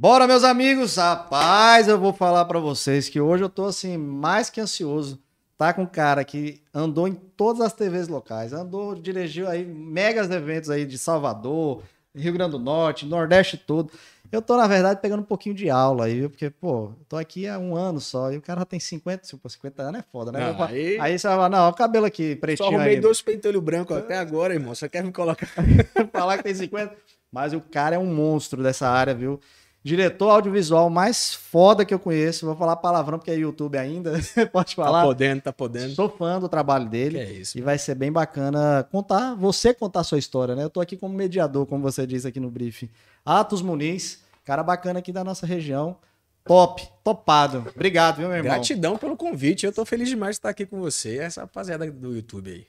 Bora, meus amigos! Rapaz, eu vou falar pra vocês que hoje eu tô assim, mais que ansioso. Tá com um cara que andou em todas as TVs locais, andou, dirigiu aí megas eventos aí de Salvador, Rio Grande do Norte, Nordeste todo. Eu tô, na verdade, pegando um pouquinho de aula aí, viu? Porque, pô, tô aqui há um ano só, e o cara tem 50, tipo, 50 anos é foda, né? Não, aí... aí- você vai falar, não, o cabelo aqui, Só pretinho arrumei ainda. dois pentelhos brancos até agora, irmão. Só quer me colocar. falar que tem 50. Mas o cara é um monstro dessa área, viu? Diretor audiovisual mais foda que eu conheço. Vou falar palavrão porque é YouTube ainda. Pode Tá falar. podendo, tá podendo. Sou fã do trabalho Que dele. é isso. E vai ser bem bacana contar, você contar a sua história, né? Eu tô aqui como mediador, como você disse aqui no briefing. Atos Muniz, cara bacana aqui da nossa região. Top, topado. Obrigado, viu, meu irmão? Gratidão pelo convite. Eu tô feliz demais de estar aqui com você. Essa rapaziada do YouTube aí.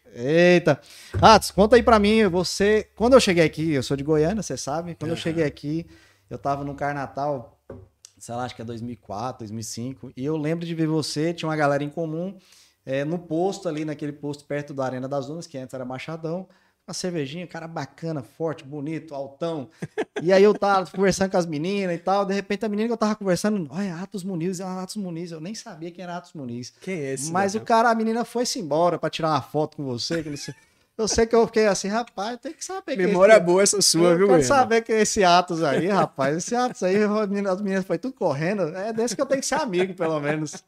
Eita. Atos, conta aí pra mim, você, quando eu cheguei aqui, eu sou de Goiânia, você sabe, quando eu Aham. cheguei aqui, eu tava no Carnatal, sei lá, acho que é 2004, 2005, e eu lembro de ver você, tinha uma galera em comum, é, no posto ali, naquele posto perto da Arena das Dunas, que antes era Machadão, uma cervejinha, cara bacana, forte, bonito, altão. E aí eu tava conversando com as meninas e tal, de repente a menina que eu tava conversando, olha, Atos Muniz, é Atos Muniz, eu nem sabia quem era Atos Muniz. Quem é esse? Mas o cidadão? cara, a menina foi-se embora pra tirar uma foto com você. que não sei- Eu sei que eu fiquei assim, rapaz, tem que saber Memória esse... boa essa sua, eu viu, quero saber quem é esse Atos aí, rapaz. Esse Atos aí, as meninas, as meninas foi tudo correndo. É desse que eu tenho que ser amigo, pelo menos.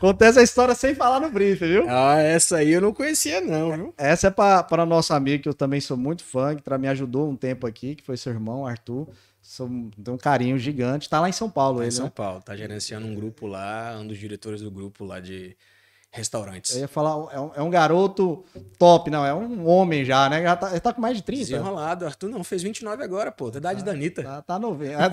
Contei essa história sem falar no briefing, viu? Ah, essa aí eu não conhecia, não, viu? Essa é para nosso amigo, que eu também sou muito fã, que me ajudou um tempo aqui, que foi seu irmão, Arthur. Sou, tem um carinho gigante. Tá lá em São Paulo, Em ele, São né? Paulo. Tá gerenciando um grupo lá, um dos diretores do grupo lá de restaurantes. Eu ia falar, é um, é um garoto top, não, é um homem já, né? Já tá, ele tá com mais de 30. Desenrolado. Arthur não, fez 29 agora, pô. Da idade da Anitta. Tá, tá novinho.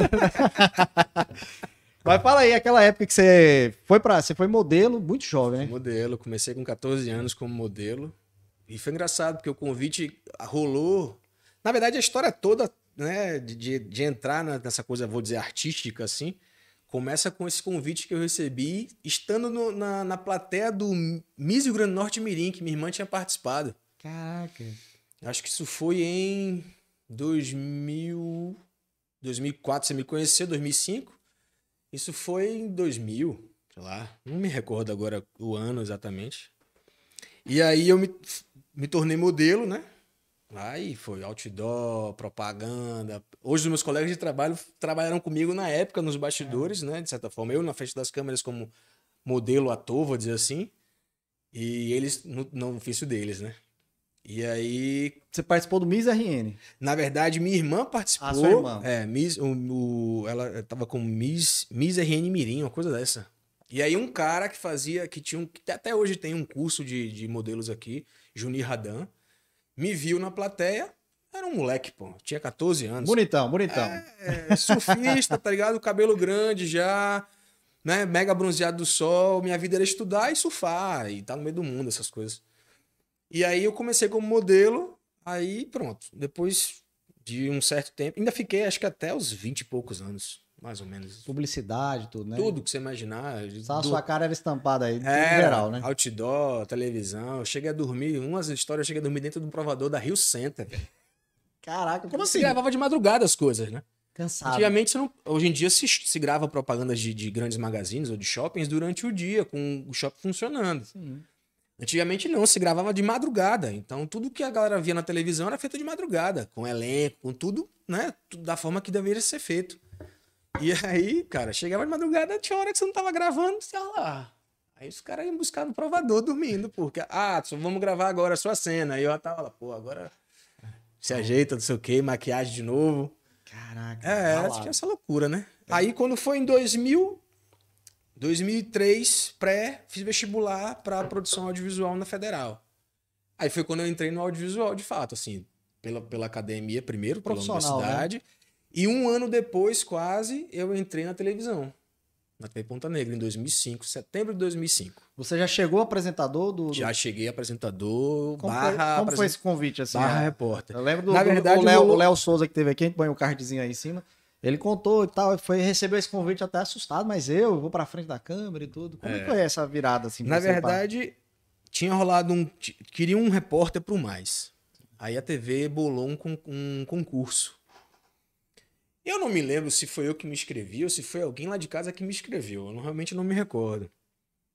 Mas fala aí, aquela época que você foi para, você foi modelo muito jovem, né? Modelo, comecei com 14 anos como modelo. E foi engraçado, porque o convite rolou. Na verdade, a história toda, né, de, de, entrar nessa coisa, vou dizer, artística, assim, começa com esse convite que eu recebi, estando no- na, na plateia do Miss Rio Grande do Norte Mirim, que minha irmã tinha participado. Caraca. Acho que isso foi em 2000, 2004, você me conheceu, 2005. Isso foi em 2000, sei lá, não me recordo agora o ano exatamente. E aí eu me, me tornei modelo, né? Aí foi outdoor, propaganda. Hoje os meus colegas de trabalho trabalharam comigo na época nos bastidores, né? De certa forma, eu na frente das câmeras como modelo, ator, vou dizer assim. E eles no, no ofício deles, né? E aí Você participou do Miss RN. na verdade, minha irmã participou. Ah, sua irmã. É, Miss, o, o- ela tava com Miss, Miss RN Mirim, uma coisa dessa. E aí um cara que fazia, que tinha um, que até hoje tem um curso de, de modelos aqui, Junir Radan, me viu na plateia, era um moleque, pô, tinha 14 anos. Bonitão, bonitão. É, surfista, tá ligado? Cabelo grande já, né? Mega bronzeado do sol. Minha vida era estudar e surfar e tá no meio do mundo, essas coisas. E aí eu comecei como modelo, aí pronto. Depois de um certo tempo, ainda fiquei acho que até os 20 e poucos anos, mais ou menos. Publicidade, tudo, né? Tudo que você imaginar. Só a sua cara era estampada aí, em era, geral, né? outdoor, televisão. Eu cheguei a dormir, umas histórias, eu cheguei a dormir dentro do provador da Rio Center. velho. Caraca, como Se assim? gravava de madrugada as coisas, né? Cansado. Antigamente, você não- hoje em dia se, se grava propagandas de, de grandes magazines ou de shoppings durante o dia, com o shopping funcionando. Sim. Antigamente não, se gravava de madrugada. Então tudo que a galera via na televisão era feito de madrugada, com elenco, com tudo, né? Tudo da forma que deveria ser feito. E aí, cara, chegava de madrugada, tinha hora que você não tava gravando, ia lá. Aí os caras iam buscar no provador dormindo, porque, ah, só vamos gravar agora a sua cena. Aí eu tava lá, pô, agora se ajeita, não sei o quê, maquiagem de novo. Caraca. É, tinha essa loucura, né? Aí quando foi em 2000, 2003, pré, fiz vestibular para produção audiovisual na Federal. Aí foi quando eu entrei no audiovisual, de fato, assim, pela, pela academia primeiro, pela Profissional, universidade. E um ano depois, quase, eu entrei na televisão. Na TV Ponta Negra, em 2005, setembro de 2005. Você já chegou apresentador do... do- Já cheguei apresentador, Como, barra, foi, como foi apresen- esse convite, assim? barra né? repórter. Eu lembro do, Na do- verdade, o Léo, o Léo Souza que teve aqui, a gente põe o cardzinho aí em cima. Ele contou e tal, foi recebeu esse convite até assustado, mas eu, vou pra frente da câmera e tudo. Como é. que foi essa virada assim? Na verdade, tinha rolado um. Queria um repórter pro mais. Aí a TV bolou um, um concurso. Eu não me lembro se foi eu que me inscrevi ou se foi alguém lá de casa que me escreveu. Eu não, realmente não me recordo.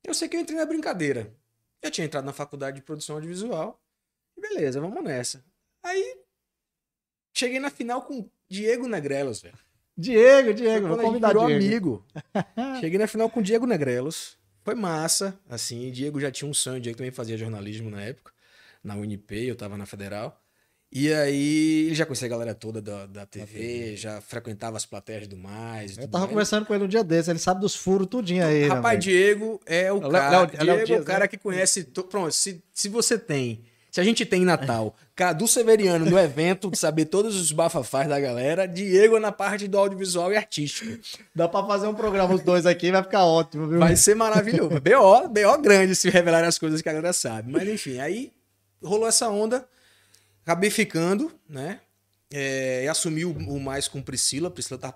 Eu sei que eu entrei na brincadeira. Eu tinha entrado na faculdade de produção audiovisual. E beleza, vamos nessa. Aí cheguei na final com Diego Negrelos, velho. Diego, Diego, vou convidar Diego. amigo. cheguei na final com Diego Negrelos. Foi massa, assim. Diego já tinha um sonho, Diego também fazia jornalismo na época, na UNP, eu tava na Federal. E aí, ele já conhecia a galera toda da, da TV, já frequentava as plateias do mais. Eu tava mais. conversando com ele um dia desse, ele sabe dos furos tudinho aí. Rapaz, né, Diego é o cara. Diego é o cara né? que conhece. To... Pronto, se, se você tem. Se a gente tem em Natal, Cadu Severiano no evento, saber todos os bafafás da galera, Diego na parte do audiovisual e artístico. Dá pra fazer um programa os dois aqui, vai ficar ótimo, viu? Vai ser maravilhoso. BO, BO grande se revelar as coisas que a galera sabe. Mas enfim, aí rolou essa onda. Acabei ficando, né? É, e assumi o, o, mais com Priscila. Priscila tava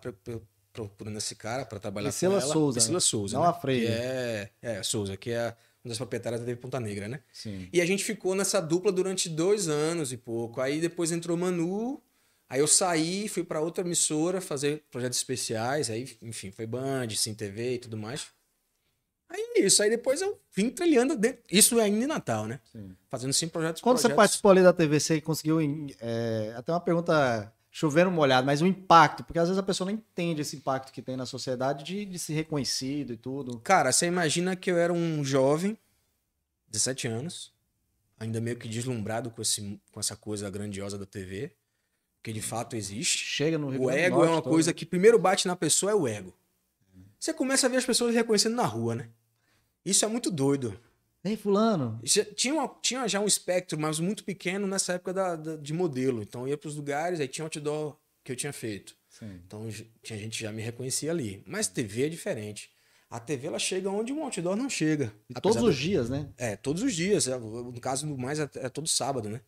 procurando esse cara para trabalhar Priscila com ela. Souza. Priscila Souza. Não né? a Freire. É, é, Souza, que é uma das proprietárias da TV Ponta Negra, né? Sim. E a gente ficou nessa dupla durante dois anos e pouco. Aí depois entrou Manu. Aí eu saí, fui para outra emissora fazer projetos especiais. Aí, enfim, foi Band, Sim TV e tudo mais. Aí é isso, aí depois eu vim trilhando dentro. Isso é ainda em Natal, né? Sim. Fazendo sim projetos. Quando projetos... você participou ali da TV, você conseguiu. É, até uma pergunta chovendo molhado, mas o impacto, porque às vezes a pessoa não entende esse impacto que tem na sociedade de, de ser reconhecido e tudo. Cara, você imagina que eu era um jovem, 17 anos, ainda meio que deslumbrado com, esse, com essa coisa grandiosa da TV, que de fato existe. Chega no Rio O ego é uma todo. coisa que primeiro bate na pessoa é o ego. Você começa a ver as pessoas reconhecendo na rua, né? Isso é muito doido. Ei, fulano. Tinha, uma, tinha já um espectro, mas muito pequeno nessa época da, da de modelo. Então eu ia para os lugares, aí tinha outdoor que eu tinha feito. Sim. Então tinha gente já me reconhecia ali. Mas TV é diferente. A TV ela chega onde um outdoor não chega. Todos os dias, né? É, todos os dias. É, no caso mais é, é todo sábado, né?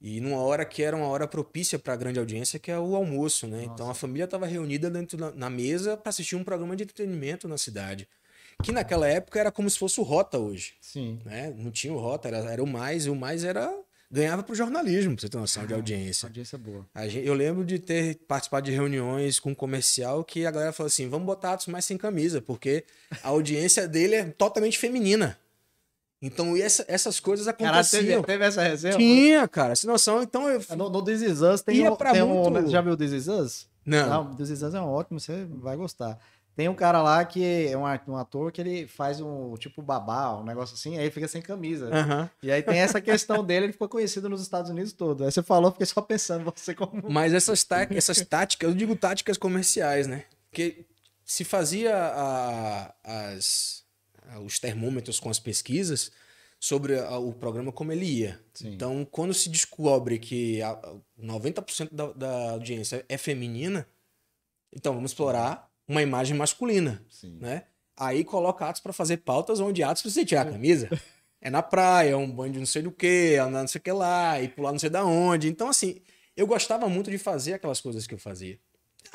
E numa hora que era uma hora propícia para a grande audiência, que é o almoço, né? Nossa. Então a família estava reunida dentro na mesa para assistir um programa de entretenimento na cidade que naquela época era como se fosse o Rota hoje. Sim. Né? Não tinha o Rota, era, era o mais, e o mais era ganhava para o jornalismo, pra você ter noção ah, de audiência. Audiência boa. Gente, eu lembro de ter participado de reuniões com um comercial que a galera falou assim: vamos botar Atos mais sem camisa, porque a audiência dele é totalmente feminina. Então, essa, essas coisas aconteciam. Cara, teve, teve essa reserva? Tinha, cara, essa noção. Então, eu. No, no This Is Us tem, um, tem muito... um. Já viu o This Is Us? Não. Não, This Is Us é ótimo, você vai gostar. Tem um cara lá que é um, um ator que ele faz um tipo babá, um negócio assim, aí fica sem camisa. Uhum. E aí tem essa questão dele, ele ficou conhecido nos Estados Unidos todo. Aí você falou, fiquei só pensando, você como. Mas essas, tá essas táticas, eu digo táticas comerciais, né? Porque se fazia a, as, os termômetros com as pesquisas sobre a, o programa como ele ia. Sim. Então, quando se descobre que a, 90% da, da audiência é feminina, então vamos explorar uma imagem masculina, Sim. né? Aí coloca Atos para fazer pautas onde Atos precisa tirar a camisa. É na praia, é um banho de não sei do que, andar não sei o que lá, e pular não sei da onde. Então, assim, eu gostava muito de fazer aquelas coisas que eu fazia.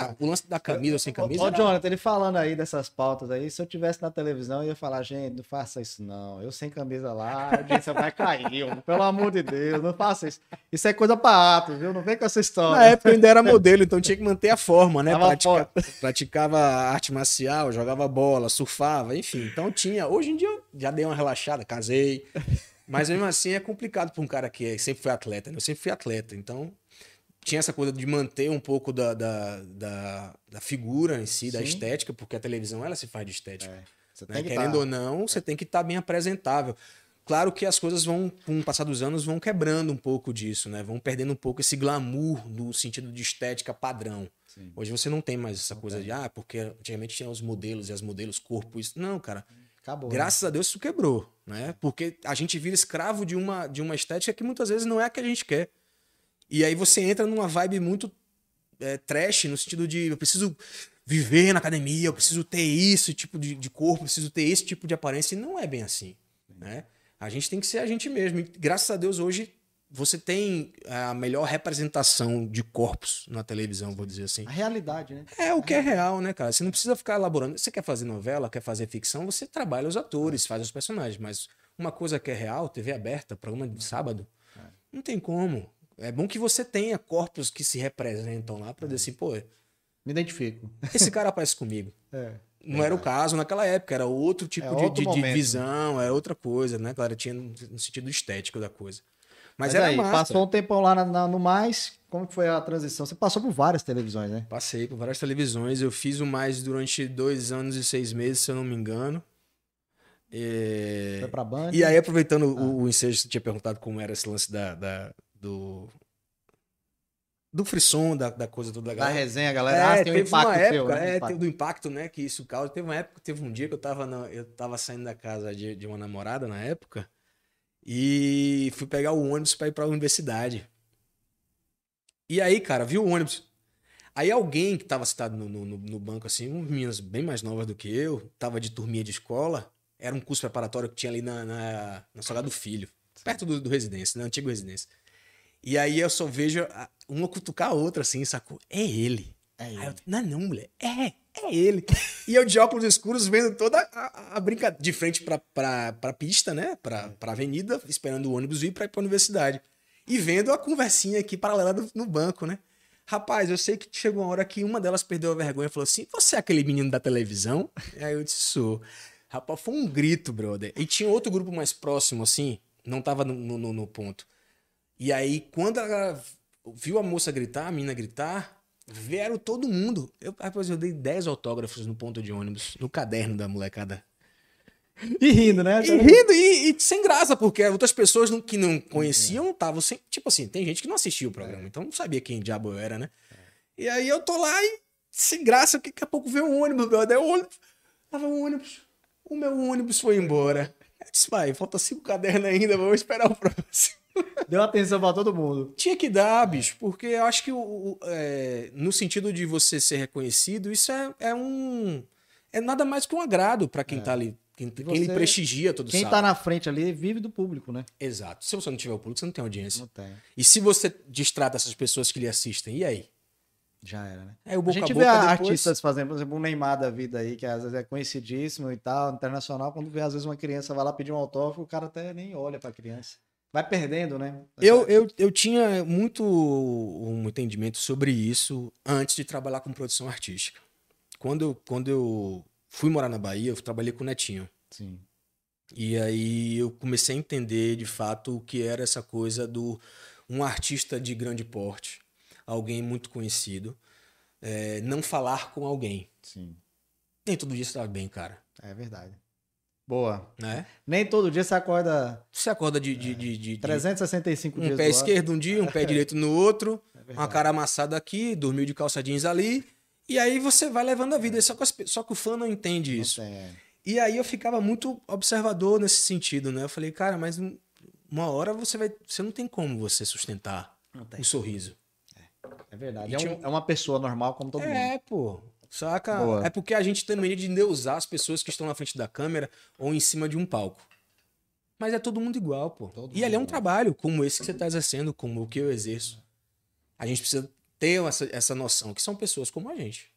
Ah, o lance da camisa sem camisa. Ô, era... Jonathan, ele falando aí dessas pautas aí, se eu tivesse na televisão, eu ia falar, gente, não faça isso não. Eu sem camisa lá, a audiência vai cair. Pelo amor de Deus, não faça isso. Isso é coisa pra ato, viu? Não vem com essa história. Na época eu ainda era modelo, então tinha que manter a forma, né? Pratica... Praticava arte marcial, jogava bola, surfava, enfim. Então tinha. Hoje em dia eu já dei uma relaxada, casei. Mas mesmo assim é complicado para um cara que sempre foi atleta, né? Eu sempre fui atleta, então tinha essa coisa de manter um pouco da, da, da, da figura em si, Sim. da estética, porque a televisão ela se faz de estética. É. Né? Querendo tá... ou não, você tem que estar tá bem apresentável. Claro que as coisas vão, com o passar dos anos, vão quebrando um pouco disso, né? Vão perdendo um pouco esse glamour do sentido de estética padrão. Sim. Hoje você não tem mais essa não coisa tem. de, ah, porque antigamente tinha os modelos e as modelos, corpo, isso. Não, cara. Acabou, Graças né? a Deus isso quebrou, né? Porque a gente vira escravo de uma, de uma estética que muitas vezes não é a que a gente quer. E aí você entra numa vibe muito é, trash, no sentido de eu preciso viver na academia, eu preciso ter esse tipo de, de corpo, preciso ter esse tipo de aparência. E não é bem assim. Né? A gente tem que ser a gente mesmo. E, graças a Deus, hoje você tem a melhor representação de corpos na televisão, vou dizer assim. A realidade, né? É o que é real, né, cara? Você não precisa ficar elaborando. Você quer fazer novela, quer fazer ficção, você trabalha os atores, faz os personagens. Mas uma coisa que é real, TV aberta, programa de sábado, é. não tem como. É bom que você tenha corpos que se representam lá para dizer assim, pô, Me identifico. Esse cara aparece comigo. É. Não era o caso naquela época, era outro tipo É de- outro de, de visão, era outra coisa, né? Claro, tinha no no sentido estético da coisa. Mas, Mas, era aí, massa. passou um tempão lá na- na- no Mais. Como foi a transição? Você passou por várias televisões, né? Passei por várias televisões. Eu fiz o mais durante dois anos e seis meses, se eu não me engano. É, Foi pra Band. E aí, aproveitando Ah. o, o ensejo, você tinha perguntado como era esse lance da, da- do. Do frisson, da, da coisa toda da Da resenha, galera. ah, tem um impacto seu, época, né? é, Impacto. do impacto, né, que isso causa. Teve uma época, teve um dia que eu tava, na- eu tava saindo da casa de, de uma namorada na época e fui pegar o ônibus pra ir pra universidade. E aí, cara, viu o ônibus. Aí alguém que tava sentado no, no, no- no banco, assim, umas meninas bem mais novas do que eu, tava de turminha de escola, era um curso preparatório que tinha ali na, na, na Salgado Filho, perto do, do residência, na antiga residência. E aí eu só vejo uma cutucar a outra, assim, sacou? É ele. É Aí ele. eu, não, não, mulher. É, é ele. E eu de óculos escuros vendo toda a, a brincadeira. De frente pra, pra, pra pista, né? Pra, pra avenida, esperando o ônibus ir pra ir pra universidade. E vendo a conversinha aqui paralela do- no banco, né? Rapaz, eu sei que chegou uma hora que uma delas perdeu a vergonha e falou assim: Você é aquele menino da televisão? E aí eu disse: Sou. Rapaz, foi um grito, brother. E tinha outro grupo mais próximo, assim, não tava no, no, no ponto. E aí, quando ela viu a moça gritar, a menina gritar, vieram todo mundo. Eu, rapaz, eu dei 10 autógrafos no ponto de ônibus, no caderno da molecada. E rindo, né? E rindo e, e sem graça, porque outras pessoas não- que não conheciam estavam sem. Tipo assim, tem gente que não assistia o programa, então não sabia quem diabo eu era, né? E aí eu tô lá e sem graça, que daqui a pouco veio um ônibus, brother. O ônibus. Tava um ônibus. O meu ônibus foi embora. Eu disse, pai, falta cinco cadernos ainda, vou esperar o próximo. Deu atenção pra todo mundo. Tinha que dar, bicho, porque eu acho que o, o- é, no sentido de você ser reconhecido, isso é, é um. É nada mais que um agrado pra quem tá ali. Quem, quem lhe você- prestigia todo Quem sábado. tá na frente ali vive do público, né? Exato. Se você não tiver o público, você não tem audiência. Não tem. E se você distrata essas pessoas que lhe assistem, e aí? Já era, né? É o A boca gente a vê boca a- depois. artistas fazendo, por exemplo, um Neymar da vida aí, que às vezes é conhecidíssimo e tal, internacional, quando vê às vezes uma criança vai lá pedir um autógrafo, o cara até nem olha pra criança. Vai perdendo, né? Eu, eu, eu tinha muito um entendimento sobre isso antes de trabalhar com produção artística. Quando eu, quando eu fui morar na Bahia, eu trabalhei com o Netinho. Sim. E aí eu comecei a entender de fato o que era essa coisa do um artista de grande porte, alguém muito conhecido, é, não falar com alguém. Sim. Nem todo dia tá bem, cara. É verdade. Boa. Né? Nem todo dia você acorda Você acorda de, de, de, de- de 365 dias um pé esquerdo um dia, um pé direito no outro, É uma verdade. cara amassada aqui, dormiu de calça jeans ali, e aí você vai levando a vida. Só que, as só que o fã não entende Não isso. tem, é. E aí eu ficava muito observador nesse sentido, né? Eu falei, cara, mas um- uma hora você vai. Você não tem como você sustentar um sorriso. É verdade. E É, um- é uma pessoa normal como todo mundo. É, pô. Saca? Boa. É porque a gente tem mania de endeusar as pessoas que estão na frente da câmera ou em cima de um palco. Mas é todo mundo igual, pô. Todo e ali é um trabalho como esse que você está exercendo, como o que eu exerço. A gente precisa ter essa, essa noção que são pessoas como a gente.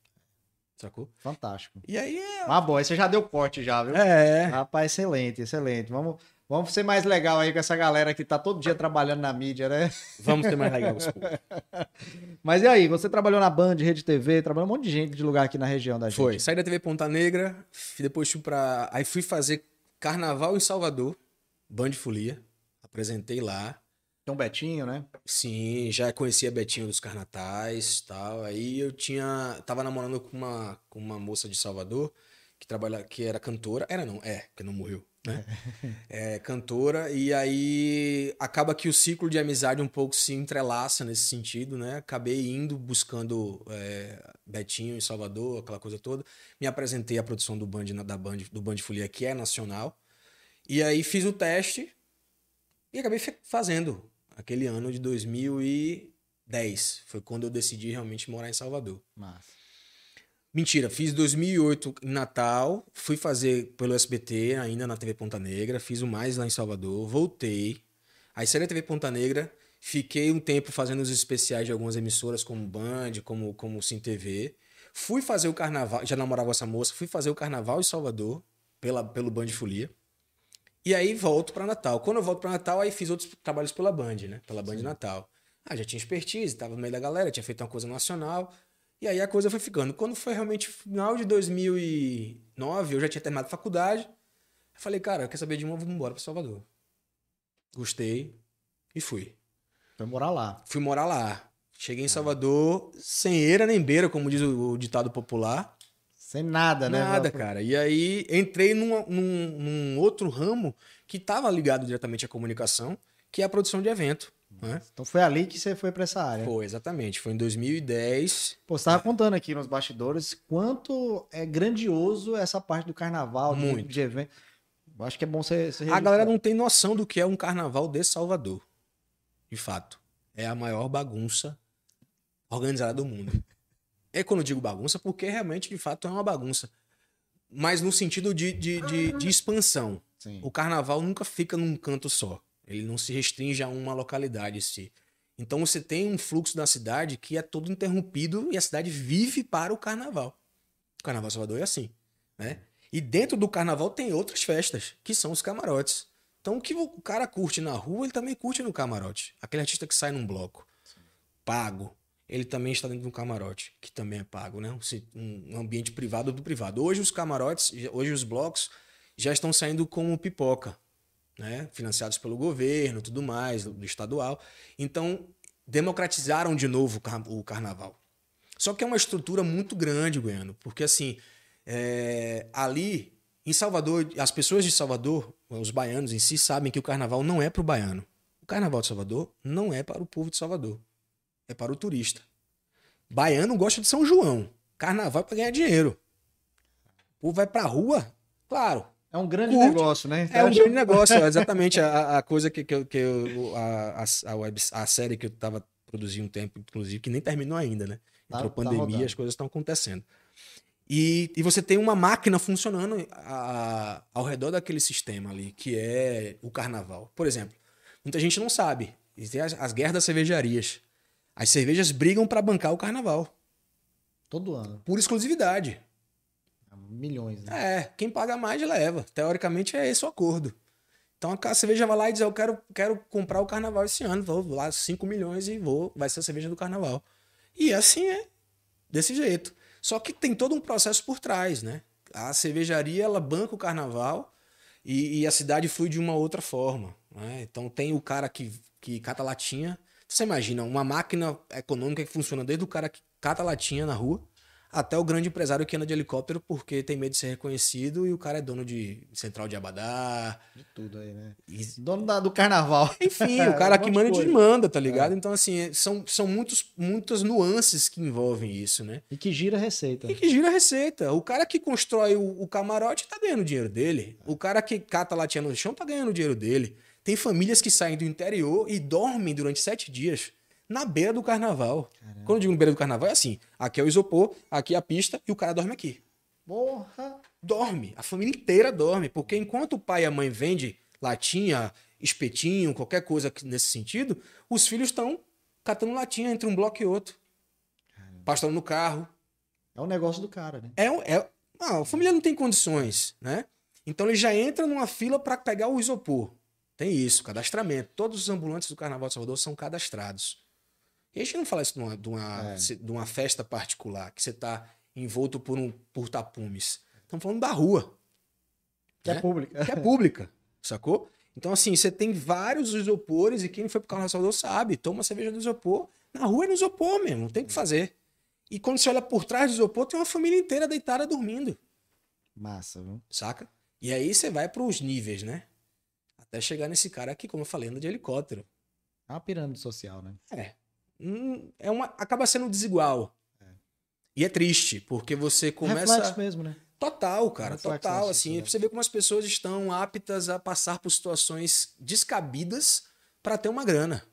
Sacou? Fantástico. E aí é. Ah, bom, aí você já deu corte já, viu? É. Rapaz, excelente, excelente. Vamos, vamos ser mais legal aí com essa galera que tá todo dia trabalhando na mídia, né? Vamos ter mais legal. Mas e aí, você trabalhou na Band, Rede TV, trabalhou um monte de gente de lugar aqui na região da gente. Foi. Saí da TV Ponta Negra, depois fui pra. Aí fui fazer carnaval em Salvador, Band Folia. Apresentei lá. Tem um Betinho, né? Sim, já conhecia Betinho dos Carnatais e tal. Aí eu tinha. Tava namorando com uma, com uma moça de Salvador que trabalha, que era cantora. Era não, é, porque não morreu, né? É, cantora. E aí acaba que o ciclo de amizade um pouco se entrelaça nesse sentido, né? Acabei indo buscando é, Betinho em Salvador, aquela coisa toda. Me apresentei à produção do Band, da Band, do Band Folia, que é nacional. E aí fiz o teste e acabei fazendo aquele ano de 2010. Foi quando eu decidi realmente morar em Salvador. Massa. Mentira, fiz 2008 em Natal, fui fazer pelo SBT, ainda na TV Ponta Negra, fiz o mais lá em Salvador, voltei. Aí saí da TV Ponta Negra, fiquei um tempo fazendo os especiais de algumas emissoras como Band, como, como Sim TV. Fui fazer o carnaval, já namorava essa moça, fui fazer o carnaval em Salvador, pela, pelo Band Folia. E aí volto para Natal. Quando eu volto para Natal, aí fiz outros trabalhos pela Band, né? Pela Band Natal. Ah, já tinha expertise, tava no meio da galera, tinha feito uma coisa nacional. E aí a coisa foi ficando. Quando foi realmente final de 2009, eu já tinha terminado a faculdade. Eu falei, cara, quer saber de uma? Vamos embora para Salvador. Gostei e fui. Foi morar lá. Fui morar lá. Cheguei em Salvador sem eira nem beira, como diz o, ditado popular. Sem nada, né? Nada, cara. E aí entrei num, num, num outro ramo que estava ligado diretamente à comunicação, que é a produção de evento. Né? Então foi ali que você foi para essa área. Foi, exatamente. Foi em 2010. Pô, você tava contando aqui nos bastidores quanto é grandioso essa parte do carnaval, Muito. de evento. Acho que é bom você, você A galera não tem noção do que é um carnaval de Salvador. De fato. É a maior bagunça organizada do mundo. É quando eu digo bagunça, porque realmente, de fato, é uma bagunça. Mas no sentido de, de, de, de expansão. Sim. O carnaval nunca fica num canto só. Ele não se restringe a uma localidade em si. Então você tem um fluxo da cidade que é todo interrompido e a cidade vive para o carnaval. O carnaval Salvador é assim, né? E dentro do carnaval tem outras festas, que são os camarotes. Então o que o cara curte na rua, ele também curte no camarote. Aquele artista que sai num bloco, pago, ele também está dentro de um camarote, que também é pago, né? Um ambiente privado do privado. Hoje os camarotes, hoje os blocos já estão saindo como pipoca, né? Financiados pelo governo, tudo mais, do estadual. Então, democratizaram de novo o car- o carnaval. Só que é uma estrutura muito grande, Goiano, porque assim, é, ali em Salvador, as pessoas de Salvador, os baianos em si, sabem que o carnaval não é para o baiano. O carnaval de Salvador não é para o povo de Salvador, é para o turista. Baiano gosta de São João, carnaval é para ganhar dinheiro. O povo vai pra rua, claro, É um grande Curte. negócio, né? é um Acho- grande negócio, é exatamente a, a coisa que, que, eu- que eu- a, a, web, a série que eu tava produzindo um tempo, inclusive, que nem terminou ainda, né? Tá- Entrou tá pandemia, rodando. as coisas estão acontecendo. E, e você tem uma máquina funcionando a- ao redor daquele sistema ali, que é o carnaval. Por exemplo, muita gente não sabe. E tem as, as guerras das cervejarias. As cervejas brigam para bancar o carnaval, Todo ano. por exclusividade. Milhões, né? É, quem paga mais leva. Teoricamente é esse o acordo. Então a cerveja vai lá e diz: Eu quero, quero comprar o carnaval esse ano. Vou lá 5 milhões e vou. Vai ser a cerveja do carnaval. E assim é. Desse jeito. Só que tem todo um processo por trás, né? A cervejaria ela banca o carnaval e, e a cidade flui de uma outra forma. né? Então tem o cara que, que cata latinha. Você imagina, uma máquina econômica que funciona desde o cara que cata latinha na rua até o grande empresário que anda de helicóptero porque tem medo de ser reconhecido e o cara é dono de central de Abadá. De tudo aí, né? E- Dono da- do carnaval. Enfim, o cara Um que manda e desmanda, tá ligado? Então, assim, é- são, são muitos, muitas nuances que envolvem isso, né? E que gira a receita. E que gira a receita. O cara que constrói o, o camarote tá ganhando dinheiro dele. O cara que cata latinha no chão tá ganhando dinheiro dele. Tem famílias que saem do interior e dormem durante sete dias na beira do carnaval. Quando eu digo beira do carnaval, é assim: aqui é o isopor, aqui é a pista e o cara dorme aqui. Porra! Dorme. A família inteira dorme. Porque enquanto o pai e a mãe vendem latinha, espetinho, qualquer coisa nesse sentido, os filhos estão catando latinha entre um bloco e outro. Pastando no carro. É o negócio do cara, né? É, um- é, ah, a família não tem condições, né? Então ele já entra numa fila para pegar o isopor. Tem isso, cadastramento. Todos os ambulantes do Carnaval de Salvador são cadastrados. E a gente não fala isso de uma, de uma, É. de uma festa particular, que você está envolto por, um, por tapumes. Estamos falando da rua, Que é né? pública. que é pública, sacou? Então, assim, você tem vários isopores e quem foi pro Carnaval Salvador sabe. Toma cerveja do isopor. Na rua é no isopor mesmo, não tem o que fazer. E quando você olha por trás do isopor, tem uma família inteira deitada dormindo. Massa, viu? Saca? E aí você vai pros níveis, né? Até chegar nesse cara aqui, como eu falei, anda de helicóptero. É uma pirâmide social, né? É. Hum, é uma, acaba sendo desigual. E é triste, porque você começa. Reflexo mesmo, né? Total, cara, Reflexo total. Assim, sociedade. você vê como as pessoas estão aptas a passar por situações descabidas para ter uma grana.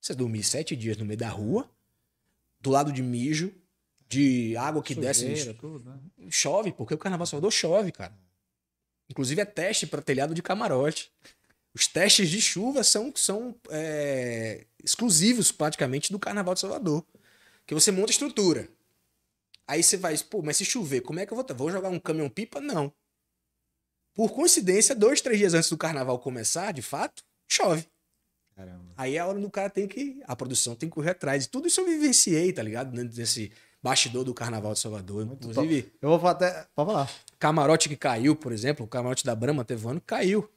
Você dormir sete dias no meio da rua, do lado de mijo, de água que desce, Sujeira, tudo, né? chove, porque o Carnaval Salvador chove, cara. Inclusive é teste para telhado de camarote. Os testes de chuva são, são é, exclusivos praticamente do Carnaval de Salvador. Que você monta estrutura. Aí você vai, pô, mas se chover, como é que eu vou? Vou jogar um caminhão pipa? Não. Por coincidência, dois, três dias antes do carnaval começar, de fato, chove. Caramba. Aí é a hora do cara tem que. A produção tem que correr atrás. E tudo isso eu vivenciei, tá ligado? Dentro Desse, bastidor do Carnaval de Salvador. Muito Inclusive, Eu vou até. Pode falar. camarote que caiu, por exemplo, o camarote da Brahma teve um ano que caiu.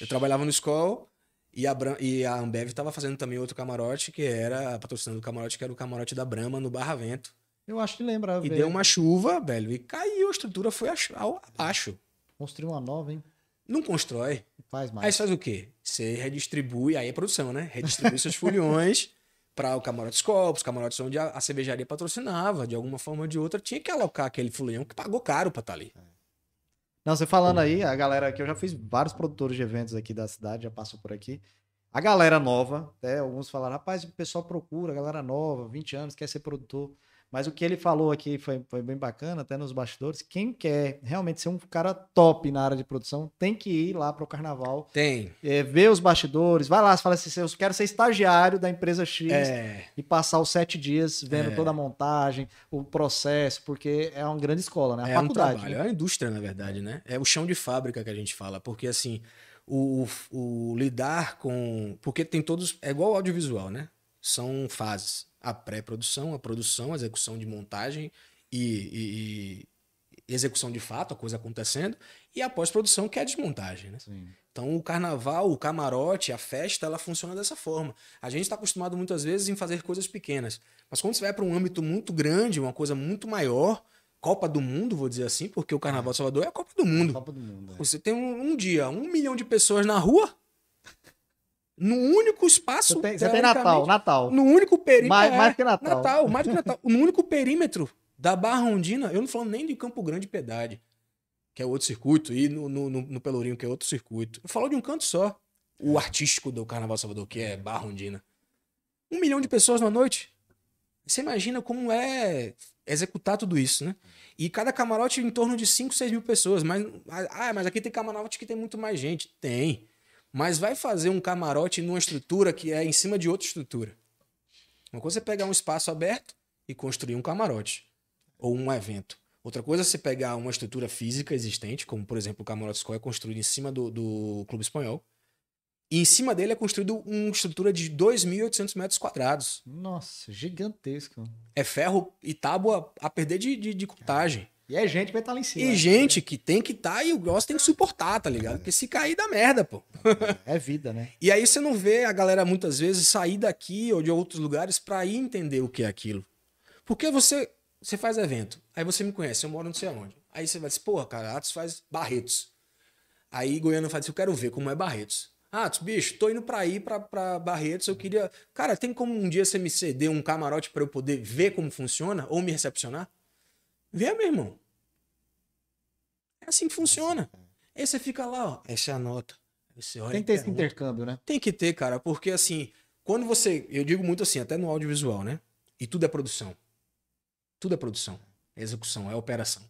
Eu trabalhava no Skol e a, Bram- e a Ambev estava fazendo também outro camarote, que era patrocinando o camarote, que era o camarote da Brahma no Barra Vento. Eu acho que lembra. E velho. deu uma chuva, velho, e caiu, a estrutura foi abaixo. Construiu uma nova, hein? Não constrói. Faz Aí mais. você faz o quê? Você redistribui, aí é produção, né? Redistribui seus foliões para o camarote Skol, os camarotes onde a, a cervejaria patrocinava, de alguma forma ou de outra, tinha que alocar aquele folião que pagou caro pra estar ali. Não, você falando aí, a galera aqui, eu já fiz vários produtores de eventos aqui da cidade, já passou por aqui. A galera nova, até alguns falaram, rapaz, o pessoal procura, a galera nova, 20 anos, quer ser produtor. Mas o que ele falou aqui foi, foi bem bacana, até nos bastidores. Quem quer realmente ser um cara top na área de produção, tem que ir lá pro carnaval, Tem. é, ver os bastidores, vai lá, fala assim, eu quero ser estagiário da empresa X É, e passar os sete dias vendo É. toda a montagem, o processo, porque é uma grande escola, né? A é um faculdade. trabalho, né? é uma indústria, na verdade, né? É o chão de fábrica que a gente fala, porque assim, o, o- o lidar com. Porque tem todos. É igual ao audiovisual, né? São fases. A pré-produção, a produção, a execução de montagem e, e- e execução de fato, a coisa acontecendo, e a pós-produção, que é a desmontagem, né? Sim. Então, o carnaval, o camarote, a festa, ela funciona dessa forma. A gente está acostumado muitas vezes em fazer coisas pequenas. Mas quando você vai para um âmbito muito grande, uma coisa muito maior, Copa do Mundo, vou dizer assim, porque o Carnaval de Salvador é a Copa do Mundo. Copa do Mundo. é. Você tem um, um dia, um milhão de pessoas na rua, no único espaço. Você tem, você tem Natal, Natal. No único perímetro. Mais, é, mais que Natal. Natal, mais que Natal. No único perímetro da Barra Rondina, eu não falo nem de Campo Grande e Piedade, que é outro circuito, e no, no, no- Pelourinho, que é outro circuito. Eu falo de um canto só. O artístico do Carnaval Salvador, que é Barra Rondina. Um milhão de pessoas na noite. Você imagina como é executar tudo isso, né? E cada camarote em torno de 5, 6 mil pessoas. Mas, ah, mas aqui tem camarote que tem muito mais gente. Tem. Mas vai fazer um camarote numa estrutura que é em cima de outra estrutura. Uma coisa é pegar um espaço aberto e construir um camarote ou um evento. Outra coisa é você pegar uma estrutura física existente, como por exemplo o Camarote Square é construído em cima do, do Clube Espanhol. E em cima dele é construído uma estrutura de 2.800 metros quadrados. Nossa, gigantesco. É ferro e tábua a perder de, de, de contagem. E é gente que vai estar lá em cima. E né? gente que tem que estar e o negócio tem que suportar, tá ligado? Porque se cair dá merda, pô. É vida, né? E aí você não vê a galera muitas vezes sair daqui ou de outros lugares pra ir entender o que é aquilo. Porque você, você faz evento, aí você me conhece, eu moro não sei aonde. Aí você vai dizer, porra, cara, Atos faz Barretos. Aí Goiânia faz assim, eu quero ver como é Barretos. Atos, bicho, tô indo pra ir pra, pra Barretos, eu queria... Cara, tem como um dia você me ceder um camarote pra eu poder ver como funciona ou me recepcionar? Vê, meu irmão. É assim que funciona. Aí você fica lá, ó, essa é a nota. Aí você olha Tem que ter esse intercâmbio, né? Tem que ter, cara, porque assim, quando você. Eu digo muito assim, até no audiovisual, né? E tudo é produção. Tudo é produção. É execução, é operação.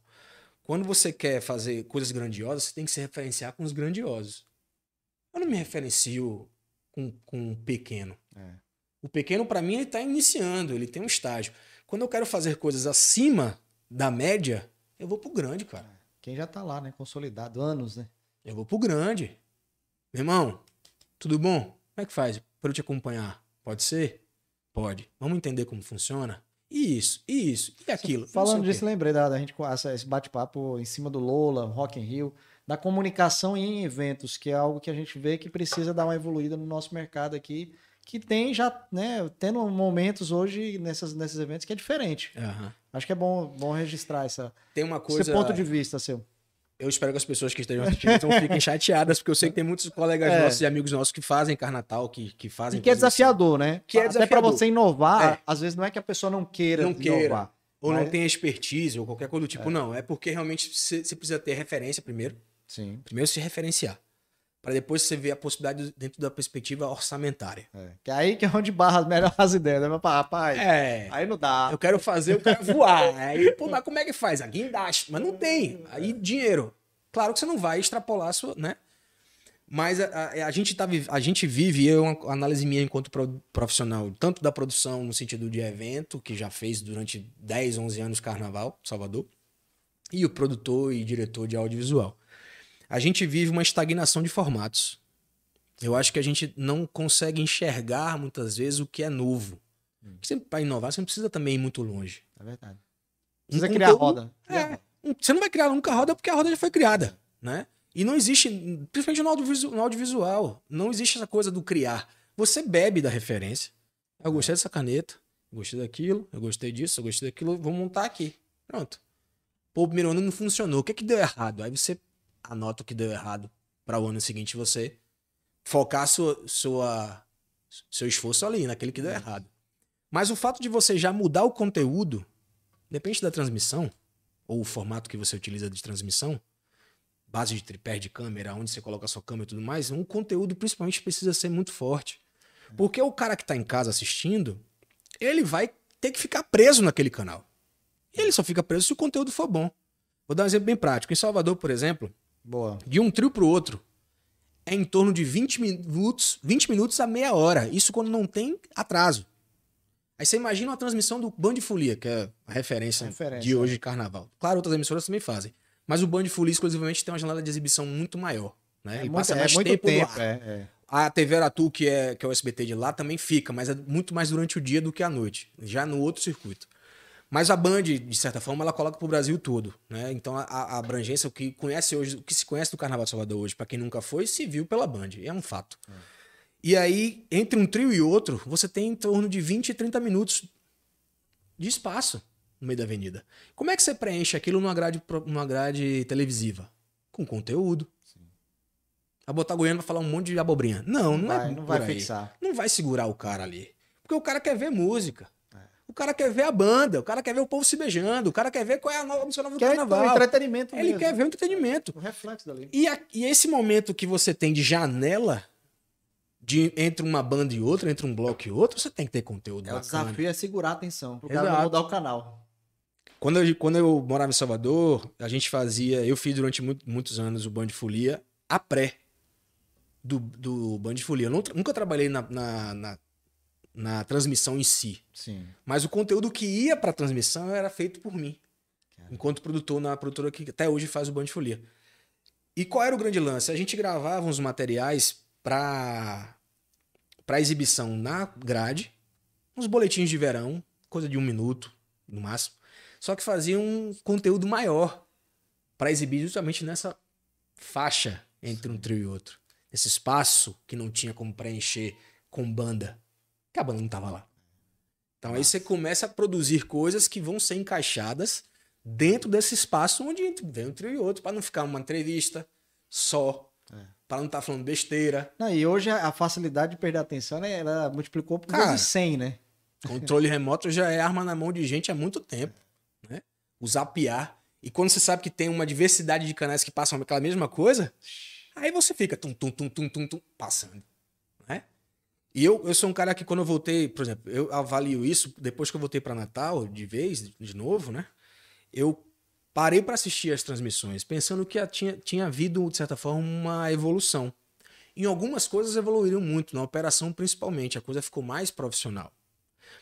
Quando você quer fazer coisas grandiosas, você tem que se referenciar com os grandiosos. Eu não me referencio com, com o pequeno. É. O pequeno, pra mim, ele tá iniciando, ele tem um estágio. Quando eu quero fazer coisas acima da média, eu vou pro grande, cara. Quem já tá lá, né? Consolidado, anos, né? Eu vou pro grande. Meu irmão, tudo bom? Como é que faz? Para eu te acompanhar? Pode ser? Pode. Vamos entender como funciona? E isso, e isso, e aquilo. Falando disso, lembrei da, da gente com esse bate-papo em cima do Lola, Rock in Rio, da comunicação em eventos, que é algo que a gente vê que precisa dar uma evoluída no nosso mercado aqui, que tem já, né, tendo momentos hoje nessas, nesses eventos que é diferente. Aham. Acho que é bom, bom registrar essa, Tem uma esse coisa. ponto de vista seu. Eu espero que as pessoas que estejam assistindo não fiquem chateadas, porque eu sei que tem muitos colegas É. nossos e amigos nossos que fazem carnatal, que, que fazem. E que é assim. desafiador, né? Que é Até para desafiador. você inovar, É. às vezes não é que a pessoa não queira Não queira. inovar. Ou Mas- não tem expertise, ou qualquer coisa do tipo. Não, é porque realmente você precisa ter referência primeiro. Sim. Primeiro se referenciar. Para depois você ver a possibilidade dentro da perspectiva orçamentária. É. Que é aí que é onde barra as melhores ideias, né? Mas, Rapaz, É. aí não dá. Eu quero fazer, eu quero voar. Aí, pô, mas como é que faz? A guindaste. Mas não tem. Aí, dinheiro. Claro que você não vai extrapolar a sua, né? Mas a, a- a gente tá, a gente vive, e é uma análise minha enquanto pro- profissional, tanto da produção no sentido de evento, que já fez durante 10, 11 anos carnaval, Salvador, e o produtor e diretor de audiovisual. A gente vive uma estagnação de formatos. Eu acho que a gente não consegue enxergar muitas vezes o que é novo. Hum. Para inovar, você não precisa também ir muito longe. É verdade. Precisa um criar conteúdo, roda. É, você não vai criar nunca roda porque a roda já foi criada, né? E não existe, principalmente no audiovisual, no audiovisual, não existe essa coisa do criar. Você bebe da referência. Eu gostei dessa caneta, eu gostei daquilo, eu gostei disso, eu gostei daquilo, vou montar aqui. Pronto. Pô, o primeiro ano não funcionou. O que, é que deu errado? Aí você anota o que deu errado para o ano seguinte você focar sua, sua, seu esforço ali, naquele que deu errado. Mas o fato de você já mudar o conteúdo, depende da transmissão, ou o formato que você utiliza de transmissão, base de tripé de câmera, onde você coloca a sua câmera e tudo mais, um conteúdo principalmente precisa ser muito forte. Porque o cara que está em casa assistindo, ele vai ter que ficar preso naquele canal. E ele só fica preso se o conteúdo for bom. Vou dar um exemplo bem prático. Em Salvador, por exemplo, Boa. de um trio para o outro, é em torno de 20 minutos, 20 minutos a meia hora. Isso quando não tem atraso. Aí você imagina uma transmissão do Band de Folia, que é a referência, referência de hoje de carnaval. Claro, outras emissoras também fazem. Mas o Band de Folia, exclusivamente, tem uma janela de exibição muito maior. Né? É passa muito, mais é tempo, tempo ar. É, é. A TV Aratu, que é, que é o SBT de lá, também fica, mas é muito mais durante o dia do que à noite, já no outro circuito. Mas a Band, de certa forma, ela coloca para o Brasil todo. Né? Então a, a, abrangência, o que conhece hoje, o que se conhece do Carnaval de Salvador hoje, para quem nunca foi, se viu pela Band. É um fato. É. E aí, entre um trio e outro, você tem em torno de 20 e 30 minutos de espaço no meio da avenida. Como é que você preenche aquilo numa grade, numa grade televisiva? Com conteúdo. Sim. A botar Goiânia pra falar um monte de abobrinha. Não, não, não é vai, é. Não vai fixar. Não vai segurar o cara ali. Porque o cara quer ver música. O cara quer ver a banda, o cara quer ver o povo se beijando, o cara quer ver qual é a nova música nova do quer carnaval. O entretenimento Ele mesmo. quer ver o entretenimento. O reflexo dali. E, a, e esse momento que você tem de janela de, entre uma banda e outra, entre um bloco e outro, você tem que ter conteúdo é. O desafio é segurar a atenção, pro cara não mudar o canal. Quando eu, quando eu morava em Salvador, a gente fazia. Eu fiz durante muito, muitos anos o Band de Folia a pré do, do Band de Folia. Eu não, nunca trabalhei na, na, na na transmissão em si. Sim. Mas o conteúdo que ia para a transmissão era feito por mim. Caramba. Enquanto produtor na produtora que até hoje faz o Band Folia. E qual era o grande lance? A gente gravava uns materiais para para exibição na grade, uns boletins de verão, coisa de um minuto no máximo. Só que fazia um conteúdo maior para exibir justamente nessa faixa entre um trio e outro. Esse espaço que não tinha como preencher com banda que a banda não tava lá. Então aí você começa a produzir coisas que vão ser encaixadas dentro desse espaço onde vem um trio e outro, para não ficar uma entrevista só, é. para não estar tá falando besteira. Não, e hoje a facilidade de perder a atenção, né, ela multiplicou por Cara, 100, né? Controle remoto já é arma na mão de gente há muito tempo, né? O zapear. E quando você sabe que tem uma diversidade de canais que passam aquela mesma coisa, aí você fica tum, tum, tum, tum, tum, tum passando. E eu, eu sou um cara que quando eu voltei, por exemplo, eu avalio isso depois que eu voltei para Natal, de vez, de novo, né? Eu parei para assistir as transmissões, pensando que tinha, tinha havido, de certa forma, uma evolução. Em algumas coisas evoluíram muito, na operação principalmente, a coisa ficou mais profissional.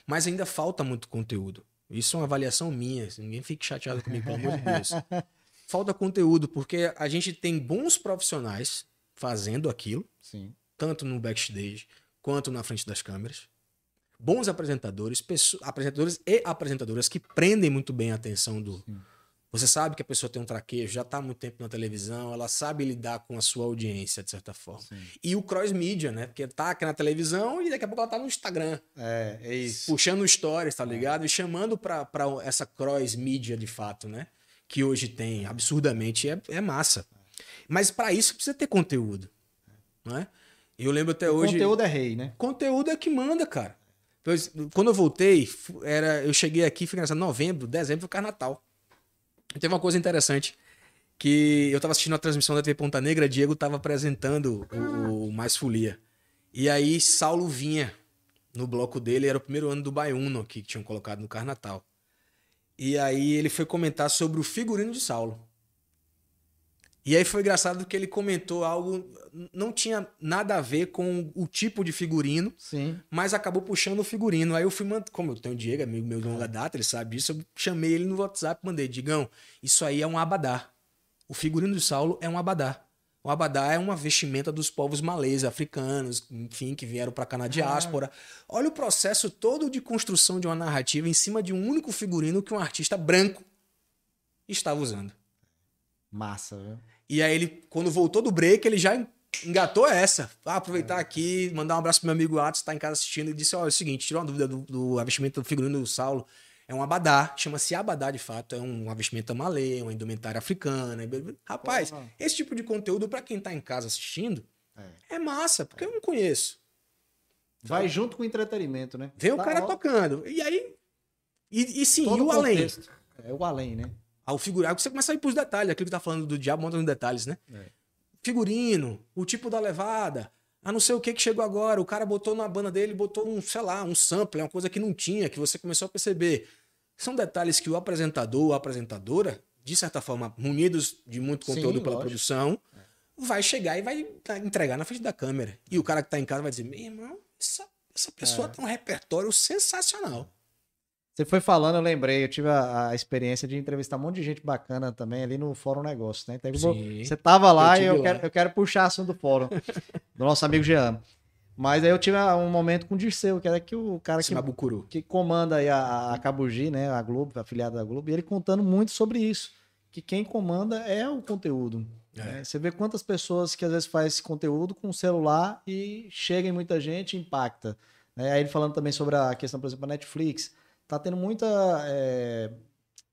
Mas ainda falta muito conteúdo. Isso é uma avaliação minha, ninguém fique chateado comigo, pelo amor de Deus. Falta conteúdo, porque a gente tem bons profissionais fazendo aquilo, Sim. tanto no backstage quanto na frente das câmeras. Bons apresentadores, apresentadores e apresentadoras que prendem muito bem a atenção do. Sim. Você sabe que a pessoa tem um traquejo, já está há muito tempo na televisão, ela sabe lidar com a sua audiência, de certa forma. Sim. E o cross-media, né? Porque tá aqui na televisão e daqui a pouco ela tá no Instagram. É, é isso. Puxando stories, tá ligado? É. E chamando para essa cross-mídia de fato, né? Que hoje tem absurdamente, é, é massa. Mas para isso precisa ter conteúdo, não é? Eu lembro até hoje. Conteúdo é rei, né? Conteúdo é que manda, cara. Quando eu voltei, era, eu cheguei aqui, foi engraçado, novembro, dezembro, foi Natal. E teve uma coisa interessante, que eu tava assistindo a transmissão da TV Ponta Negra, Diego tava apresentando o, o Mais Folia. E aí Saulo vinha no bloco dele, era o primeiro ano do Baiuno que tinham colocado no Carnatal. E aí ele foi comentar sobre o figurino de Saulo. E aí foi engraçado que ele comentou algo, não tinha nada a ver com o tipo de figurino, Sim. mas acabou puxando o figurino. Aí eu fui, como eu tenho o Diego, amigo meu de longa data, ele sabe disso, eu chamei ele no WhatsApp, mandei, Digão, isso aí é um abadá. O figurino de Saulo é um abadá. O abadá é uma vestimenta dos povos malês, africanos, enfim, que vieram para cá na diáspora. Olha o processo todo de construção de uma narrativa em cima de um único figurino que um artista branco estava usando. Massa, viu? E aí ele, quando voltou do break, ele já engatou essa. Ah, aproveitar aqui, mandar um abraço pro meu amigo Atos, tá em casa assistindo, e disse: Olha, é o seguinte, tirou uma dúvida do, do do figurino do Saulo. É um abadá, chama-se abadá de fato, é um, uma vestimenta malê, uma indumentária africana. Rapaz, Porra. esse tipo de conteúdo, para quem tá em casa assistindo, É. é, massa, porque eu não conheço. Vai junto com o entretenimento, né? Vem o Tá, cara ó, tocando. E aí. E, e sim, todo e o além? contexto. É o além, né? Ao figurar, você começa a ir pros detalhes, aquilo que tá falando do diabo, monta nos detalhes, né? É. Figurino, o tipo da levada, a não sei o que que chegou agora, o cara botou na banda dele, botou um, sei lá, um sample, uma coisa que não tinha, que você começou a perceber. São detalhes que o apresentador ou a apresentadora, de certa forma, munidos de muito Sim, conteúdo pela lógico. produção, vai chegar e vai entregar na frente da câmera. E o cara que tá em casa vai dizer: meu irmão, essa, essa pessoa É. tem um repertório sensacional. Você foi falando, eu lembrei, eu tive a, a experiência de entrevistar um monte de gente bacana também ali no Fórum Negócio, né? Então, Sim. você tava lá Eu e eu tive quero, lá. eu quero puxar assunto do fórum, do nosso amigo Jean. Mas aí eu tive um momento com o Dirceu, que era que o cara que, que comanda aí a, a Cabugi, né? A Globo, a afiliada da Globo, e ele contando muito sobre isso. Que quem comanda é o conteúdo. É. né? Você vê quantas pessoas que às vezes faz esse conteúdo com o celular e chega em muita gente e impacta. né? Aí ele falando também sobre a questão, por exemplo, da Netflix. Tá tendo muita é,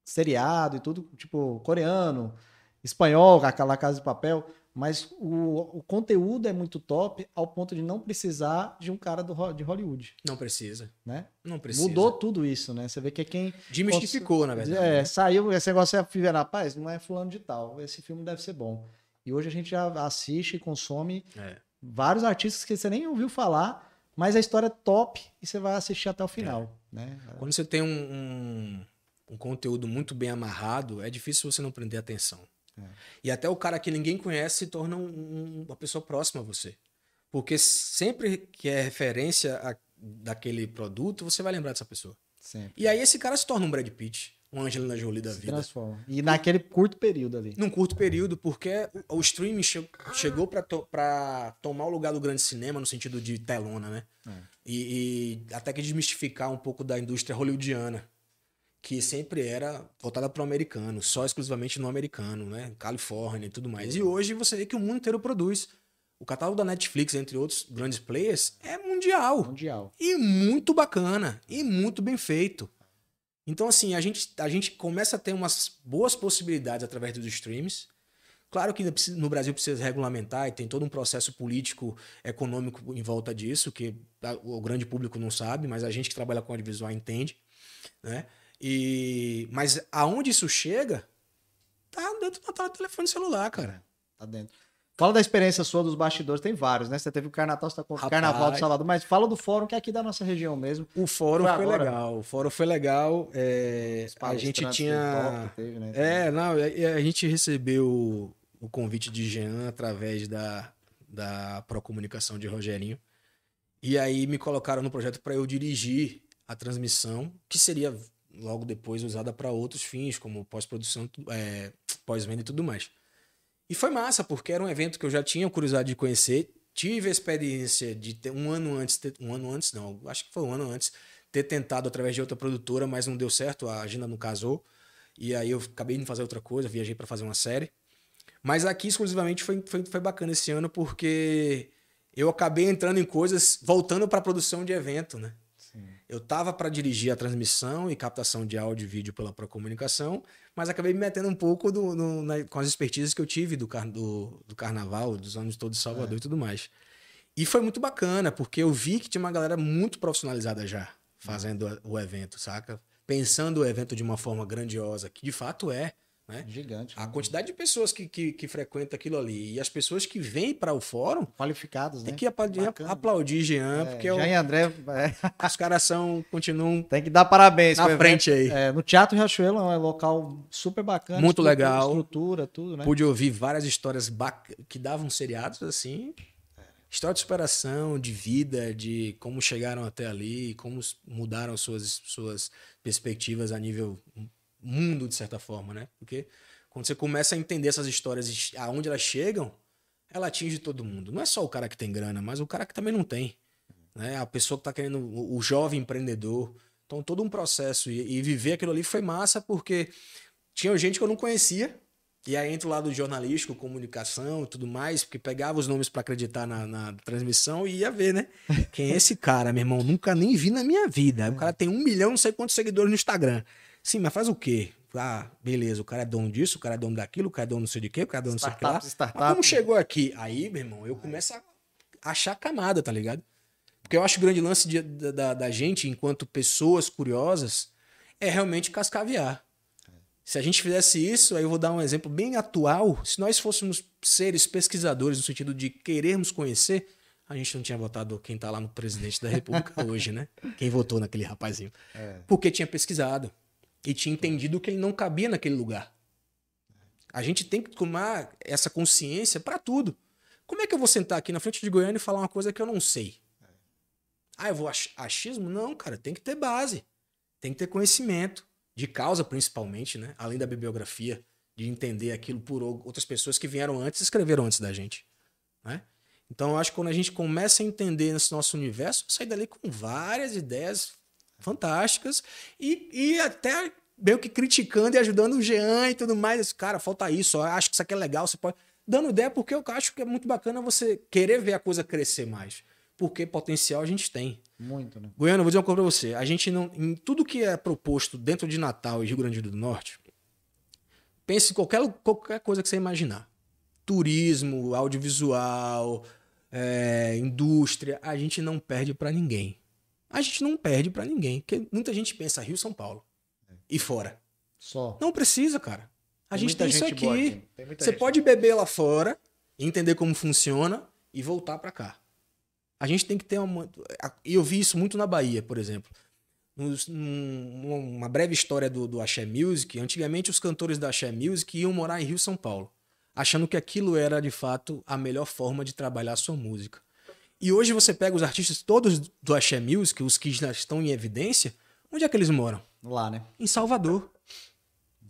seriado e tudo, tipo, coreano, espanhol, aquela Casa de Papel, mas o, o conteúdo é muito top ao ponto de não precisar de um cara do, de Hollywood, Não precisa. né? Não precisa. Mudou tudo isso, né? Você vê que quem Demistificou, na verdade. é, né? saiu esse negócio, você fica, rapaz, não é fulano de tal, esse filme deve ser bom. E hoje a gente já assiste e consome É. vários artistas que você nem ouviu falar, mas a história é top e você vai assistir até o final, né? Quando você tem um, um, um conteúdo muito bem amarrado, é difícil você não prender atenção. É. E até o cara que ninguém conhece se torna um- uma pessoa próxima a você. Porque sempre que é referência a- daquele produto, você vai lembrar dessa pessoa. Sempre. E aí esse cara se torna um Brad Pitt, um Angelina Jolie da Se vida. transforma. E naquele curto período ali. Num curto período, porque o, streaming che- chegou para tomar o lugar do grande cinema no sentido de telona, né? É. E, e até que desmistificar um pouco da indústria hollywoodiana, que sempre era voltada para o americano, só exclusivamente no americano, né? Califórnia e tudo mais. E hoje você vê que o mundo inteiro produz. O catálogo da Netflix, entre outros grandes players, é mundial. Mundial. E muito bacana. E muito bem feito. Então, assim, a gente, a gente começa a ter umas boas possibilidades através dos streams. Claro que no Brasil precisa regulamentar e tem todo um processo político, econômico em volta disso, que o grande público não sabe, mas a gente que trabalha com audiovisual entende. Né? E, mas aonde isso chega, tá dentro da tela do telefone celular, cara. Tá dentro. Fala da experiência sua dos bastidores, tem vários, né? Você teve o Carnaval, você tá com o Rapaz. Carnaval do Salvador, mas fala do fórum que é aqui da nossa região mesmo. O fórum Foi foi, agora. legal. O fórum foi legal. é, a gente tinha. teve, né? É, não, a, a gente recebeu o convite de Jean através da, da Procomunicação de Rogerinho. E aí me colocaram no projeto para eu dirigir a transmissão, que seria logo depois usada para outros fins, como pós-produção, é, pós-venda e tudo mais. E foi massa, porque era um evento que eu já tinha curiosidade de conhecer. Tive a experiência de ter um ano antes, ter- um ano antes, não, acho que foi um ano antes, ter tentado através de outra produtora, mas não deu certo, a agenda não casou. E aí eu acabei de fazer outra coisa, viajei para fazer uma série. Mas aqui exclusivamente foi, foi, foi bacana esse ano porque eu acabei entrando em coisas voltando para produção de evento, né? Eu tava para dirigir a transmissão e captação de áudio e vídeo pela Procomunicação, mas acabei me metendo um pouco do- no- na- com as expertises que eu tive do, car- do, do carnaval, dos anos todos de Salvador e tudo mais. E foi muito bacana, porque eu vi que tinha uma galera muito profissionalizada já fazendo o evento, saca? Pensando o evento de uma forma grandiosa, que de fato é, né? Gigante. A quantidade de pessoas que, que, que frequentam aquilo ali e as pessoas que vêm para o fórum Qualificados, né? tem que aplaudir, aplaudir Jean, É, porque é o- Jean e André é, os caras são, continuam tem que dar parabéns. na pro evento. frente aí. É, no Teatro Riachuelo é um local super bacana. Muito estrutura- legal. Estrutura, tudo, né? Pude ouvir várias histórias bac- que davam seriados assim. História de superação, de vida, de como chegaram até ali, como mudaram suas, suas perspectivas a nível mundo, de certa forma, né? Porque quando você começa a entender essas histórias aonde elas chegam, ela atinge todo mundo. Não é só o cara que tem grana, mas o cara que também não tem. Né? A pessoa que está querendo, o, o jovem empreendedor. Então, todo um processo. E, e, viver aquilo ali foi massa, porque tinha gente que eu não conhecia. E aí entra o lado jornalístico, comunicação e tudo mais, porque pegava os nomes para acreditar na, na, transmissão e ia ver, né? Quem é esse cara, meu irmão? Nunca nem vi na minha vida. O cara tem um milhão, não sei quantos seguidores no Instagram. Sim, mas faz o quê? Ah, beleza, o cara é dono disso, o cara é dono daquilo, o cara é dono não sei de quê, o cara é dono não sei de lá. Startup. Mas como chegou aqui? Aí, meu irmão, eu começo a achar camada, tá ligado? Porque eu acho que o grande lance de, da, da gente, enquanto pessoas curiosas, é realmente cascaviar. Se a gente fizesse isso, aí eu vou dar um exemplo bem atual. Se nós fôssemos seres pesquisadores, no sentido de querermos conhecer, a gente não tinha votado quem está lá no presidente da República hoje, né? Quem votou naquele rapazinho. É. Porque tinha pesquisado e tinha entendido que ele não cabia naquele lugar. A gente tem que tomar essa consciência para tudo. Como é que eu vou sentar aqui na frente de Goiânia e falar uma coisa que eu não sei? Ah, eu vou ach achismo? Não, cara, tem que ter base. Tem que ter conhecimento de causa principalmente, né? Além da bibliografia, de entender aquilo por outras pessoas que vieram antes e escreveram antes da gente, né? Então eu acho que quando a gente começa a entender esse nosso universo, sai dali com várias ideias fantásticas e, e até meio que criticando e ajudando o Jean e tudo mais. Cara, falta isso, acho que isso aqui é legal, você pode. Dando ideia, porque eu acho que é muito bacana você querer ver a coisa crescer mais. Porque potencial a gente tem. Muito, né? Goiano, vou dizer uma coisa pra você. A gente não. Em tudo que é proposto dentro de Natal e Rio Grande do Norte, pense em qualquer, qualquer coisa que você imaginar. Turismo, audiovisual, é, indústria, a gente não perde para ninguém a gente não perde para ninguém. Porque muita gente pensa Rio, São Paulo. E fora. Só. Não precisa, cara. A tem gente tem isso aqui. aqui. Você pode beber lá fora, entender como funciona e voltar para cá. A gente tem que ter uma. E eu vi isso muito na Bahia, por exemplo. uma breve história do, do Axé Music. Antigamente, os cantores da Axé Music iam morar em Rio, São Paulo, achando que aquilo era de fato a melhor forma de trabalhar a sua música. E hoje você pega os artistas todos do Axé Music, os que já estão em evidência, onde é que eles moram? Lá, né? Em Salvador.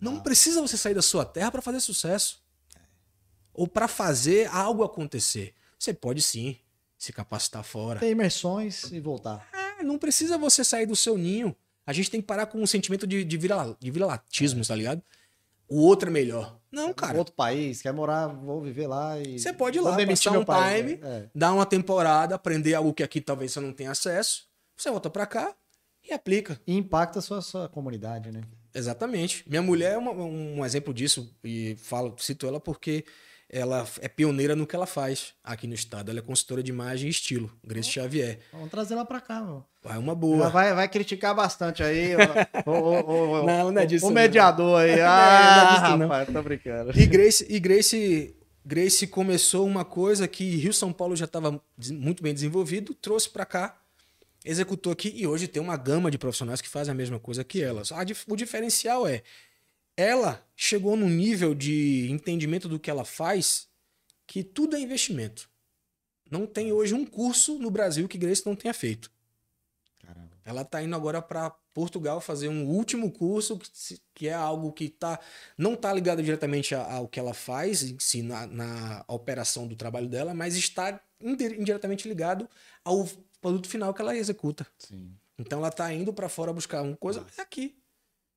Não precisa você sair da sua terra para fazer sucesso. Ou para fazer algo acontecer. Você pode sim se capacitar fora. Ter imersões e voltar. É, não precisa você sair do seu ninho. A gente tem que parar com um sentimento de, de, vira, vira-latismo, é. tá ligado? O outro é melhor. Não, cara. Outro país, quer morar, vou viver lá e. Você pode ir lá, passar um time, é. dar uma temporada, aprender algo que aqui talvez você não tenha acesso. Você volta para cá e aplica. E impacta a sua, sua comunidade, né? Exatamente. Minha mulher é uma, um exemplo disso, e falo, cito ela porque ela é pioneira no que ela faz aqui no estado. Ela é consultora de imagem e estilo, Grace Xavier. Vamos trazer ela para cá, mano. Vai uma boa. vai, vai criticar bastante aí. o, o, o, não, não é disso. O mediador aí. Ah, não é disso, não. rapaz, tô brincando. E Grace, e Grace, Grace começou uma coisa que Rio São Paulo já estava muito bem desenvolvido, trouxe para cá, executou aqui e hoje tem uma gama de profissionais que fazem a mesma coisa que elas. o diferencial é ela chegou num nível de entendimento do que ela faz que tudo é investimento. Não tem hoje um curso no Brasil que Grace não tenha feito. Caramba. Ela está indo agora para Portugal fazer um último curso que, é algo que tá, não está ligado diretamente ao que ela faz em si, na, na operação do trabalho dela, mas está indiretamente ligado ao produto final que ela executa. Sim. Então ela está indo para fora buscar uma coisa Nossa. aqui.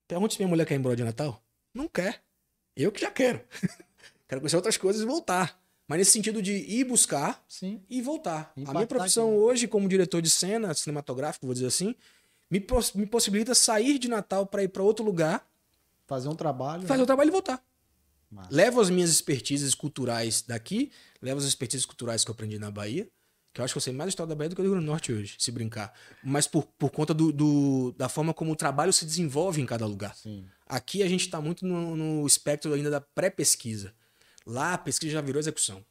Pergunta se minha mulher quer ir embora de Natal. Não quer. Eu que já quero. quero conhecer outras coisas e voltar. Mas nesse sentido de ir buscar Sim. e voltar. Impactar a minha profissão hoje, como diretor de cena cinematográfico, vou dizer assim, me, poss me possibilita sair de Natal para ir para outro lugar. Fazer um trabalho. Fazer né? um trabalho e voltar. Massa. Levo as minhas expertises culturais daqui, levo as expertises culturais que eu aprendi na Bahia, que eu acho que eu sei mais história da Bahia do que do Rio Grande do Norte hoje, se brincar. Mas por, por conta do, do, da forma como o trabalho se desenvolve em cada lugar. Sim. Aqui a gente está muito no, no, espectro ainda da pré-pesquisa. Lá a pesquisa já virou execução.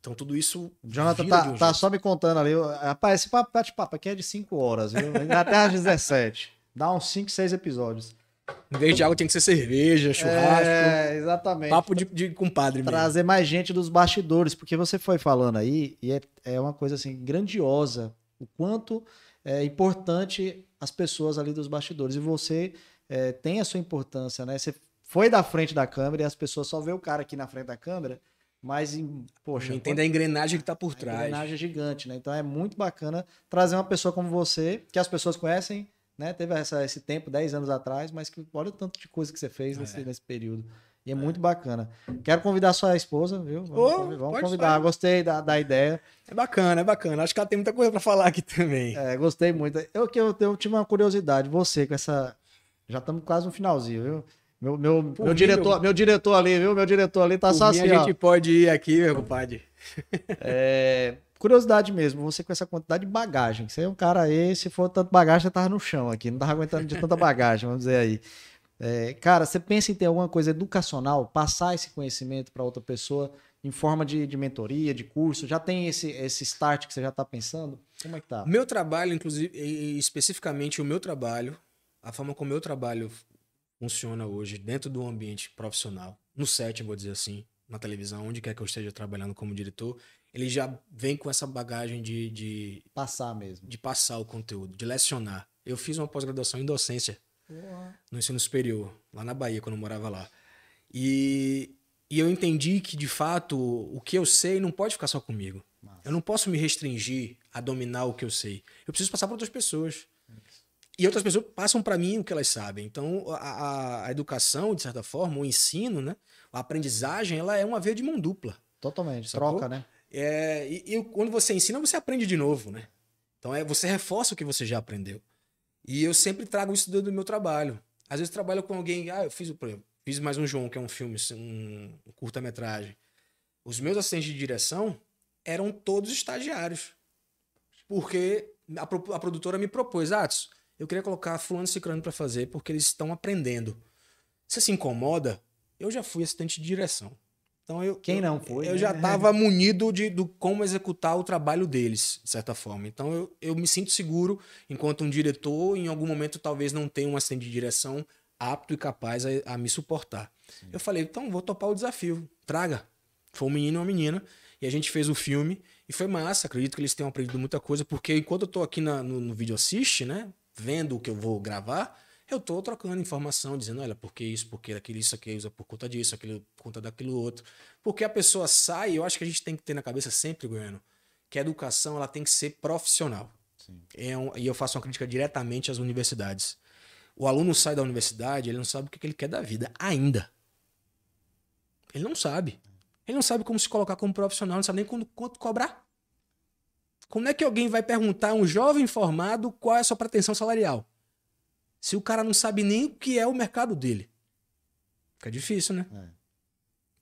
Então tudo isso. Jonathan tá, um tá só me contando ali. Rapaz, esse bate-papo aqui é de 5 horas, viu? Até às 17. Dá uns 5, 6 episódios. Em vez de água, tem que ser cerveja, churrasco. É, exatamente. Papo de, de compadre mesmo. Trazer mais gente dos bastidores, porque você foi falando aí, e é, é uma coisa assim, grandiosa, o quanto é importante as pessoas ali dos bastidores. E você é, tem a sua importância, né? Você foi da frente da câmera e as pessoas só vê o cara aqui na frente da câmera mas, poxa, Entende a engrenagem que tá por a trás. engrenagem é gigante, né? Então é muito bacana trazer uma pessoa como você, que as pessoas conhecem, né? Teve essa- esse tempo, 10 anos atrás, mas que olha o tanto de coisa que você fez nesse, nesse período. E é, muito bacana. Quero convidar sua esposa, viu? Vamos, pode convidar. falar. Gostei da, da ideia. É bacana, é bacana. Acho que ela tem muita coisa pra falar aqui também. É, gostei muito. Eu que eu, eu tive uma curiosidade, você com essa. Já estamos quase no finalzinho, viu? Meu, meu, Por meu, mim, diretor, meu- meu diretor ali, viu? Meu diretor ali tá Por só mim, assim, a ó. gente pode ir aqui, meu compadre. É, curiosidade mesmo, você com essa quantidade de bagagem. Você é um cara aí, se for tanto bagagem, você tava no chão aqui, não tava aguentando de tanta bagagem, vamos dizer aí. É, cara, você pensa em ter alguma coisa educacional, passar esse conhecimento para outra pessoa em forma de, de mentoria, de curso? Já tem esse, esse start que você já tá pensando? Como é que tá? Meu trabalho, inclusive, especificamente o meu trabalho, a forma como meu trabalho funciona hoje dentro do ambiente profissional, no set, vou dizer assim, na televisão, onde quer que eu esteja trabalhando como diretor, ele já vem com essa bagagem de, de, Passar mesmo. de passar o conteúdo, de lecionar. Eu fiz uma pós-graduação em docência no ensino superior, lá na Bahia, quando eu morava lá. E, e eu entendi que, de fato, o que eu sei não pode ficar só comigo. Eu não posso me restringir a dominar o que eu sei. Eu preciso passar para outras pessoas. E outras pessoas passam para mim o que elas sabem. Então, a, a- educação, de certa forma, o ensino, né? a aprendizagem, ela é uma via de mão dupla. Totalmente, Sacou? troca, né? É, e, e quando você ensina, você aprende de novo, né? Então é, você reforça o que você já aprendeu. E eu sempre trago isso do, do meu trabalho. Às vezes trabalho com alguém, ah, eu fiz, exemplo, fiz mais um João, que é um filme, um, um curta-metragem. Os meus assistentes de direção eram todos estagiários. Porque a, a produtora me propôs, Atos, eu queria colocar fulano e ciclano para fazer, porque eles estão aprendendo. Você se incomoda? Eu já fui assistente de direção. Então eu, Quem não foi, Eu né? já estava munido de do como executar o trabalho deles, de certa forma. Então eu, eu me sinto seguro enquanto um diretor, em algum momento talvez não tenha um assistente de direção apto e capaz a, a me suportar. Eu falei, então vou topar o desafio, traga. Foi um menino e uma menina, e a gente fez o filme, e foi massa, acredito que eles tenham aprendido muita coisa, porque enquanto eu tô aqui na- no, no vídeo assiste, né, vendo o que eu vou gravar, eu tô trocando informação, dizendo, olha, por que isso, por que aquilo, isso, aquilo, isso, por conta disso, aquilo, por conta daquilo outro. Porque a pessoa sai, eu acho que a gente tem que ter na cabeça sempre, Goiano, que a educação ela tem que ser profissional. É um- e eu faço uma crítica diretamente às universidades. O aluno sai da universidade, ele não sabe o que que ele quer da vida ainda. Ele não sabe. Ele não sabe como se colocar como profissional, não sabe nem quando, quanto cobrar. Como é que alguém vai perguntar a um jovem formado qual é a sua pretensão salarial? Se o cara não sabe nem o que é o mercado dele. Fica difícil, né? É.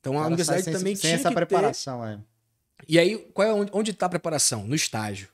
Então a universidade sem, também sem tinha essa que ter preparação, é. e aí, qual é onde, onde tá a preparação? No estágio.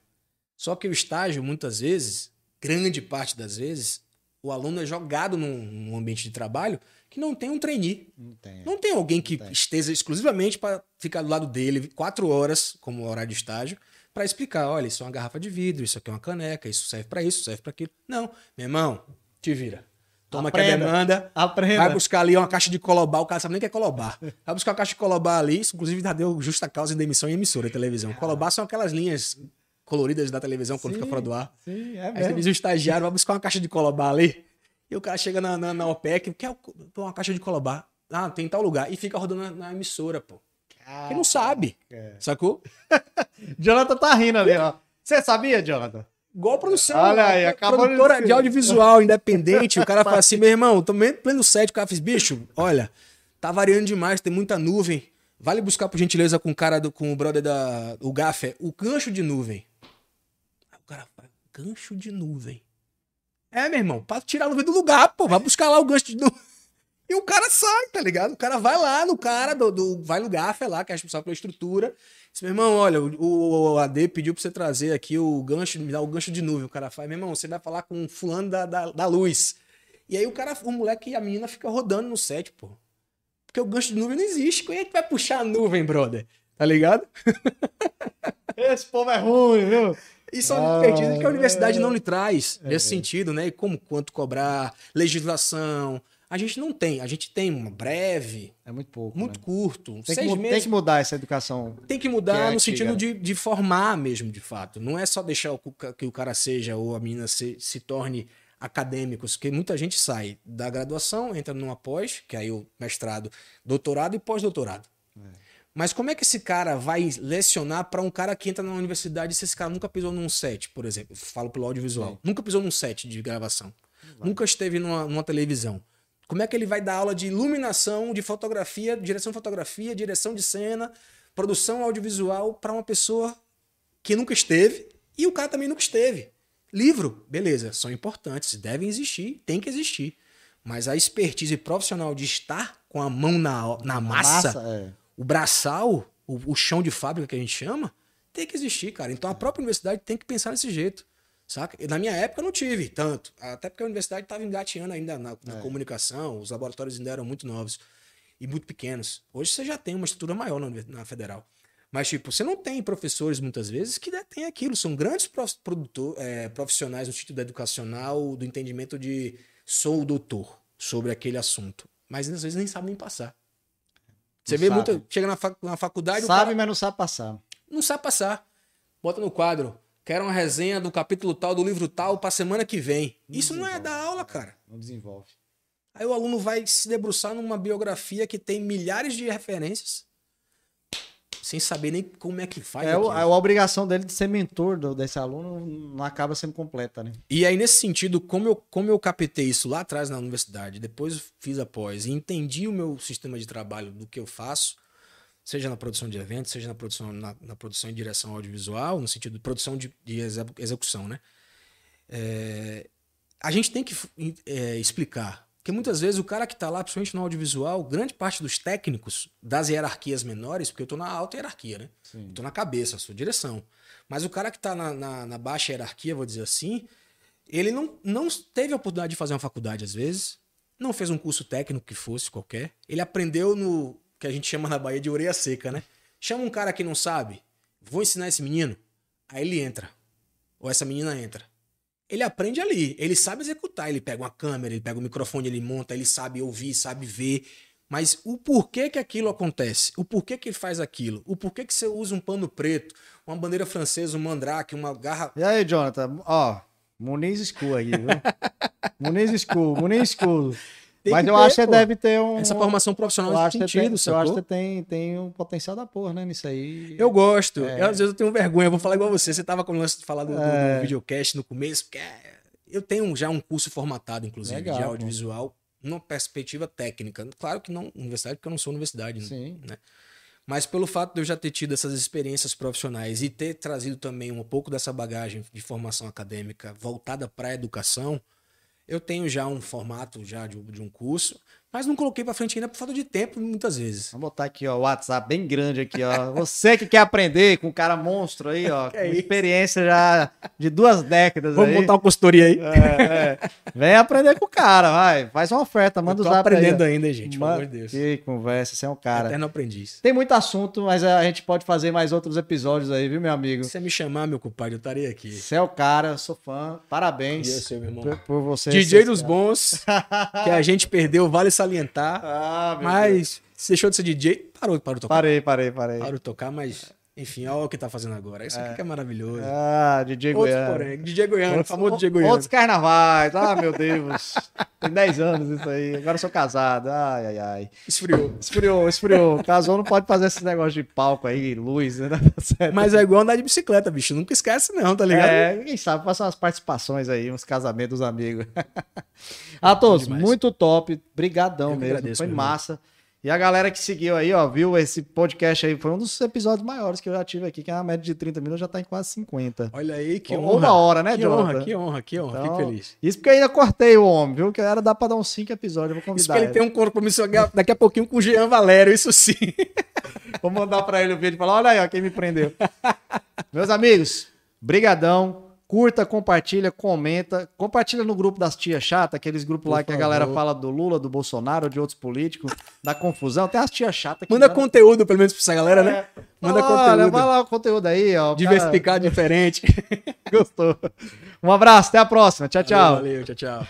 Só que o estágio, muitas vezes, grande parte das vezes, o aluno é jogado num, num ambiente de trabalho que não tem um trainee. Não tem. Não tem alguém que tem. esteja exclusivamente para ficar do lado dele quatro horas, como horário de estágio, para explicar: olha, isso é uma garrafa de vidro, isso aqui é uma caneca, isso serve para isso, serve para aquilo. Não, meu irmão, te vira. Toma aqui a Aprenda. demanda, Aprenda. Vai buscar ali uma caixa de colobar, o cara sabe nem o que é colobar. Vai buscar uma caixa de colobar ali, isso inclusive já deu justa causa de demissão em emissora de televisão. Colobar são aquelas linhas coloridas da televisão quando Sim, fica fora do ar. Sim, é Aí você mesmo. diz o estagiário, vai buscar uma caixa de colobar ali, e o cara chega na, na, na OPEC, quer pô, uma caixa de colobar. Ah, tem em tal lugar. E fica rodando na, na emissora, pô. Porque não sabe, É. sacou? Jonathan tá rindo ali, ó. Você sabia, Jonathan? Igual a produção. Olha aí, a acabou de produtora dizer. de audiovisual independente. o cara fala assim, meu irmão, também pleno set, o cara fez, bicho, olha, tá variando demais, tem muita nuvem. Vale buscar, por gentileza, com o cara, do, com o brother da. O Gaffer, o gancho de nuvem. Aí o cara fala, gancho de nuvem. É, meu irmão, pra tirar a nuvem do lugar, pô, vai buscar lá o gancho de nuvem. E o cara sai, tá ligado? O cara vai lá no cara, do, do- vai no Gaffer lá, que é responsável pela estrutura. Diz, meu irmão, olha, o, o AD pediu pra você trazer aqui o gancho, me dá o gancho de nuvem. O cara faz, meu irmão, você vai falar com o fulano da, da, da luz. E aí o cara, o moleque e a menina fica rodando no set, pô. Porque o gancho de nuvem não existe. Quem é que vai puxar a nuvem, brother? Tá ligado? Esse povo é ruim, viu? Isso é um Ah, que a universidade não lhe traz É. nesse sentido, né? E como quanto cobrar, legislação. A gente não tem. A gente tem uma breve, É muito pouco. muito né? curto, Tem, que, meses. tem que mudar essa educação. Tem que Que mudar é no sentido de, de formar mesmo, de fato. Não é só deixar que o cara seja ou a menina se, se torne acadêmicos, porque muita gente sai da graduação, entra numa pós, que aí o mestrado, doutorado e pós-doutorado. Mas como é que esse cara vai lecionar para um cara que entra na universidade se esse cara nunca pisou num set, por exemplo? Falo pelo audiovisual. Sim. Nunca pisou num set de gravação. Nunca esteve numa, numa televisão. Como é que ele vai dar aula de iluminação, de fotografia, direção de fotografia, direção de cena, produção audiovisual para uma pessoa que nunca esteve e o cara também nunca esteve? Livro, beleza, são importantes, devem existir, tem que existir. Mas a expertise profissional de estar com a mão na, na massa, é. o braçal, o, o chão de fábrica que a gente chama, tem que existir, cara. Então a própria universidade tem que pensar desse jeito. Saca? Na minha época eu não tive tanto. Até porque a universidade estava engateando ainda na, na É. comunicação, os laboratórios ainda eram muito novos e muito pequenos. Hoje você já tem uma estrutura maior na, na federal. Mas, tipo, você não tem professores muitas vezes que detêm aquilo. São grandes produtor, é, profissionais no sentido educacional, do entendimento de sou o doutor sobre aquele assunto. Mas às vezes nem sabem passar. Você Não vê sabe. muito. Chega na, fac- na faculdade, Sabe, cara mas não sabe passar. não sabe passar. Bota no quadro. Quero uma resenha do capítulo tal, do livro tal, pra semana que vem. Isso não é desenvolve. da aula, cara. Não desenvolve. Aí o aluno vai se debruçar numa biografia que tem milhares de referências, sem saber nem como é que faz. É, aquilo. a, a obrigação dele de ser mentor do- desse aluno não acaba sendo completa, né? E aí, nesse sentido, como eu, como eu captei isso lá atrás na universidade, depois fiz a pós e entendi o meu sistema de trabalho do que eu faço, seja na produção de eventos, seja na produção, na, na produção e direção audiovisual, no sentido de produção de, de exe- execução, né? É, a gente tem que é, explicar. Porque muitas vezes o cara que está lá, principalmente no audiovisual, grande parte dos técnicos das hierarquias menores, porque eu estou na alta hierarquia, né? Estou na cabeça, sou direção. Mas o cara que está na, na, na baixa hierarquia, vou dizer assim, ele não, não teve a oportunidade de fazer uma faculdade às vezes, não fez um curso técnico que fosse qualquer. Ele aprendeu no que a gente chama na Bahia de orelha seca, né? Chama um cara que não sabe, vou ensinar esse menino. Aí ele entra. Ou essa menina entra. Ele aprende ali, ele sabe executar, ele pega uma câmera, ele pega o microfone, ele monta, ele sabe ouvir, sabe ver. Mas o porquê que aquilo acontece, o porquê que ele faz aquilo, o porquê que você usa um pano preto, uma bandeira francesa, um mandrake, uma garra. E aí, Jonathan? Ó, Muniz School aí, viu? Muniz School, Muniz School. Tem Mas eu ter, acho que você pô. deve ter um. Essa formação profissional eu acho sentido, tem, eu acho que tem, tem um potencial da porra, né? Nisso aí. Eu gosto. É. Eu, às vezes eu tenho vergonha. Eu vou falar igual você. Você tava com o lance de falar do, do- do É. videocast no começo. Porque é- eu tenho já um curso formatado, inclusive, Legal, de pô. audiovisual, numa perspectiva técnica. Claro que não universidade, porque eu não sou universidade. né? Sim. Mas pelo fato de eu já ter tido essas experiências profissionais e ter trazido também um pouco dessa bagagem de formação acadêmica voltada para a educação, eu tenho já um formato já de, de um curso, mas não coloquei para frente ainda por falta de tempo muitas vezes. Vamos botar aqui, ó, o WhatsApp bem grande aqui, ó. Você que quer aprender com um cara monstro aí, ó, com é isso? experiência já de duas décadas Vamos aí. montar uma consultoria aí. É, é. Vem aprender com o cara, vai. Faz uma oferta, manda eu o tô zap aí, aprendendo ó. ainda, gente, pelo amor de Deus. Que conversa, você é um cara. Eterno aprendiz. Tem muito assunto, mas a gente pode fazer mais outros episódios aí, viu, meu amigo? Se você me chamar, meu compadre, eu estarei aqui. Você é o cara, sou fã. E eu Parabéns sei, meu irmão. por, por você. DJ dos bons, que a gente perdeu, vale salientar. Ah, meu Deus. Mas se deixou de ser DJ, parou, parou de tocar. Parei, parei, parei. Parou de tocar, mas enfim, olha o que tá fazendo agora. Isso aqui que é maravilhoso. Ah, DJ Outro Goiano. porém, DJ Outros- famoso DJ Goiano. Outros carnavais. Ah, meu Deus. Tem 10 anos isso aí. Agora eu sou casado. Ai, ai, ai. Esfriou. Esfriou, esfriou. Casou não pode fazer esse negócio de palco aí, luz, né? Certo. Mas é igual andar de bicicleta, bicho. Nunca esquece, não, tá ligado? É, quem sabe faça umas participações aí, uns casamentos dos amigos. A todos, muito top. Brigadão Eu mesmo. agradeço, Foi meu irmão. E a galera que seguiu aí, ó, viu esse podcast aí, foi um dos episódios maiores que eu já tive aqui, que é uma média de 30 minutos, já tá em quase 50. Olha aí, que Ou honra. uma hora, né, que Jonathan? honra, que honra, que honra. Então, Fico feliz. Isso porque eu ainda cortei o homem, viu? Que era dá pra dar uns 5 episódios, vou Isso convidar porque ele ele. tem um compromisso daqui a pouquinho com o Jean Valério, isso sim. Vou mandar pra ele o vídeo e falar, olha aí, ó, quem me prendeu. Meus amigos, brigadão. Curta, compartilha, comenta. Compartilha no grupo das tia chata, aqueles grupos Por lá que a galera fala do Lula, do Bolsonaro, de outros políticos, da confusão. Tem as tia chata que Manda conteúdo, pelo menos, pra essa galera, né? Manda É. Olha, conteúdo. Vai lá o conteúdo aí, ó. o diferente. Gostou. Um abraço, até a próxima. Tchau, tchau. Valeu, tchau, tchau.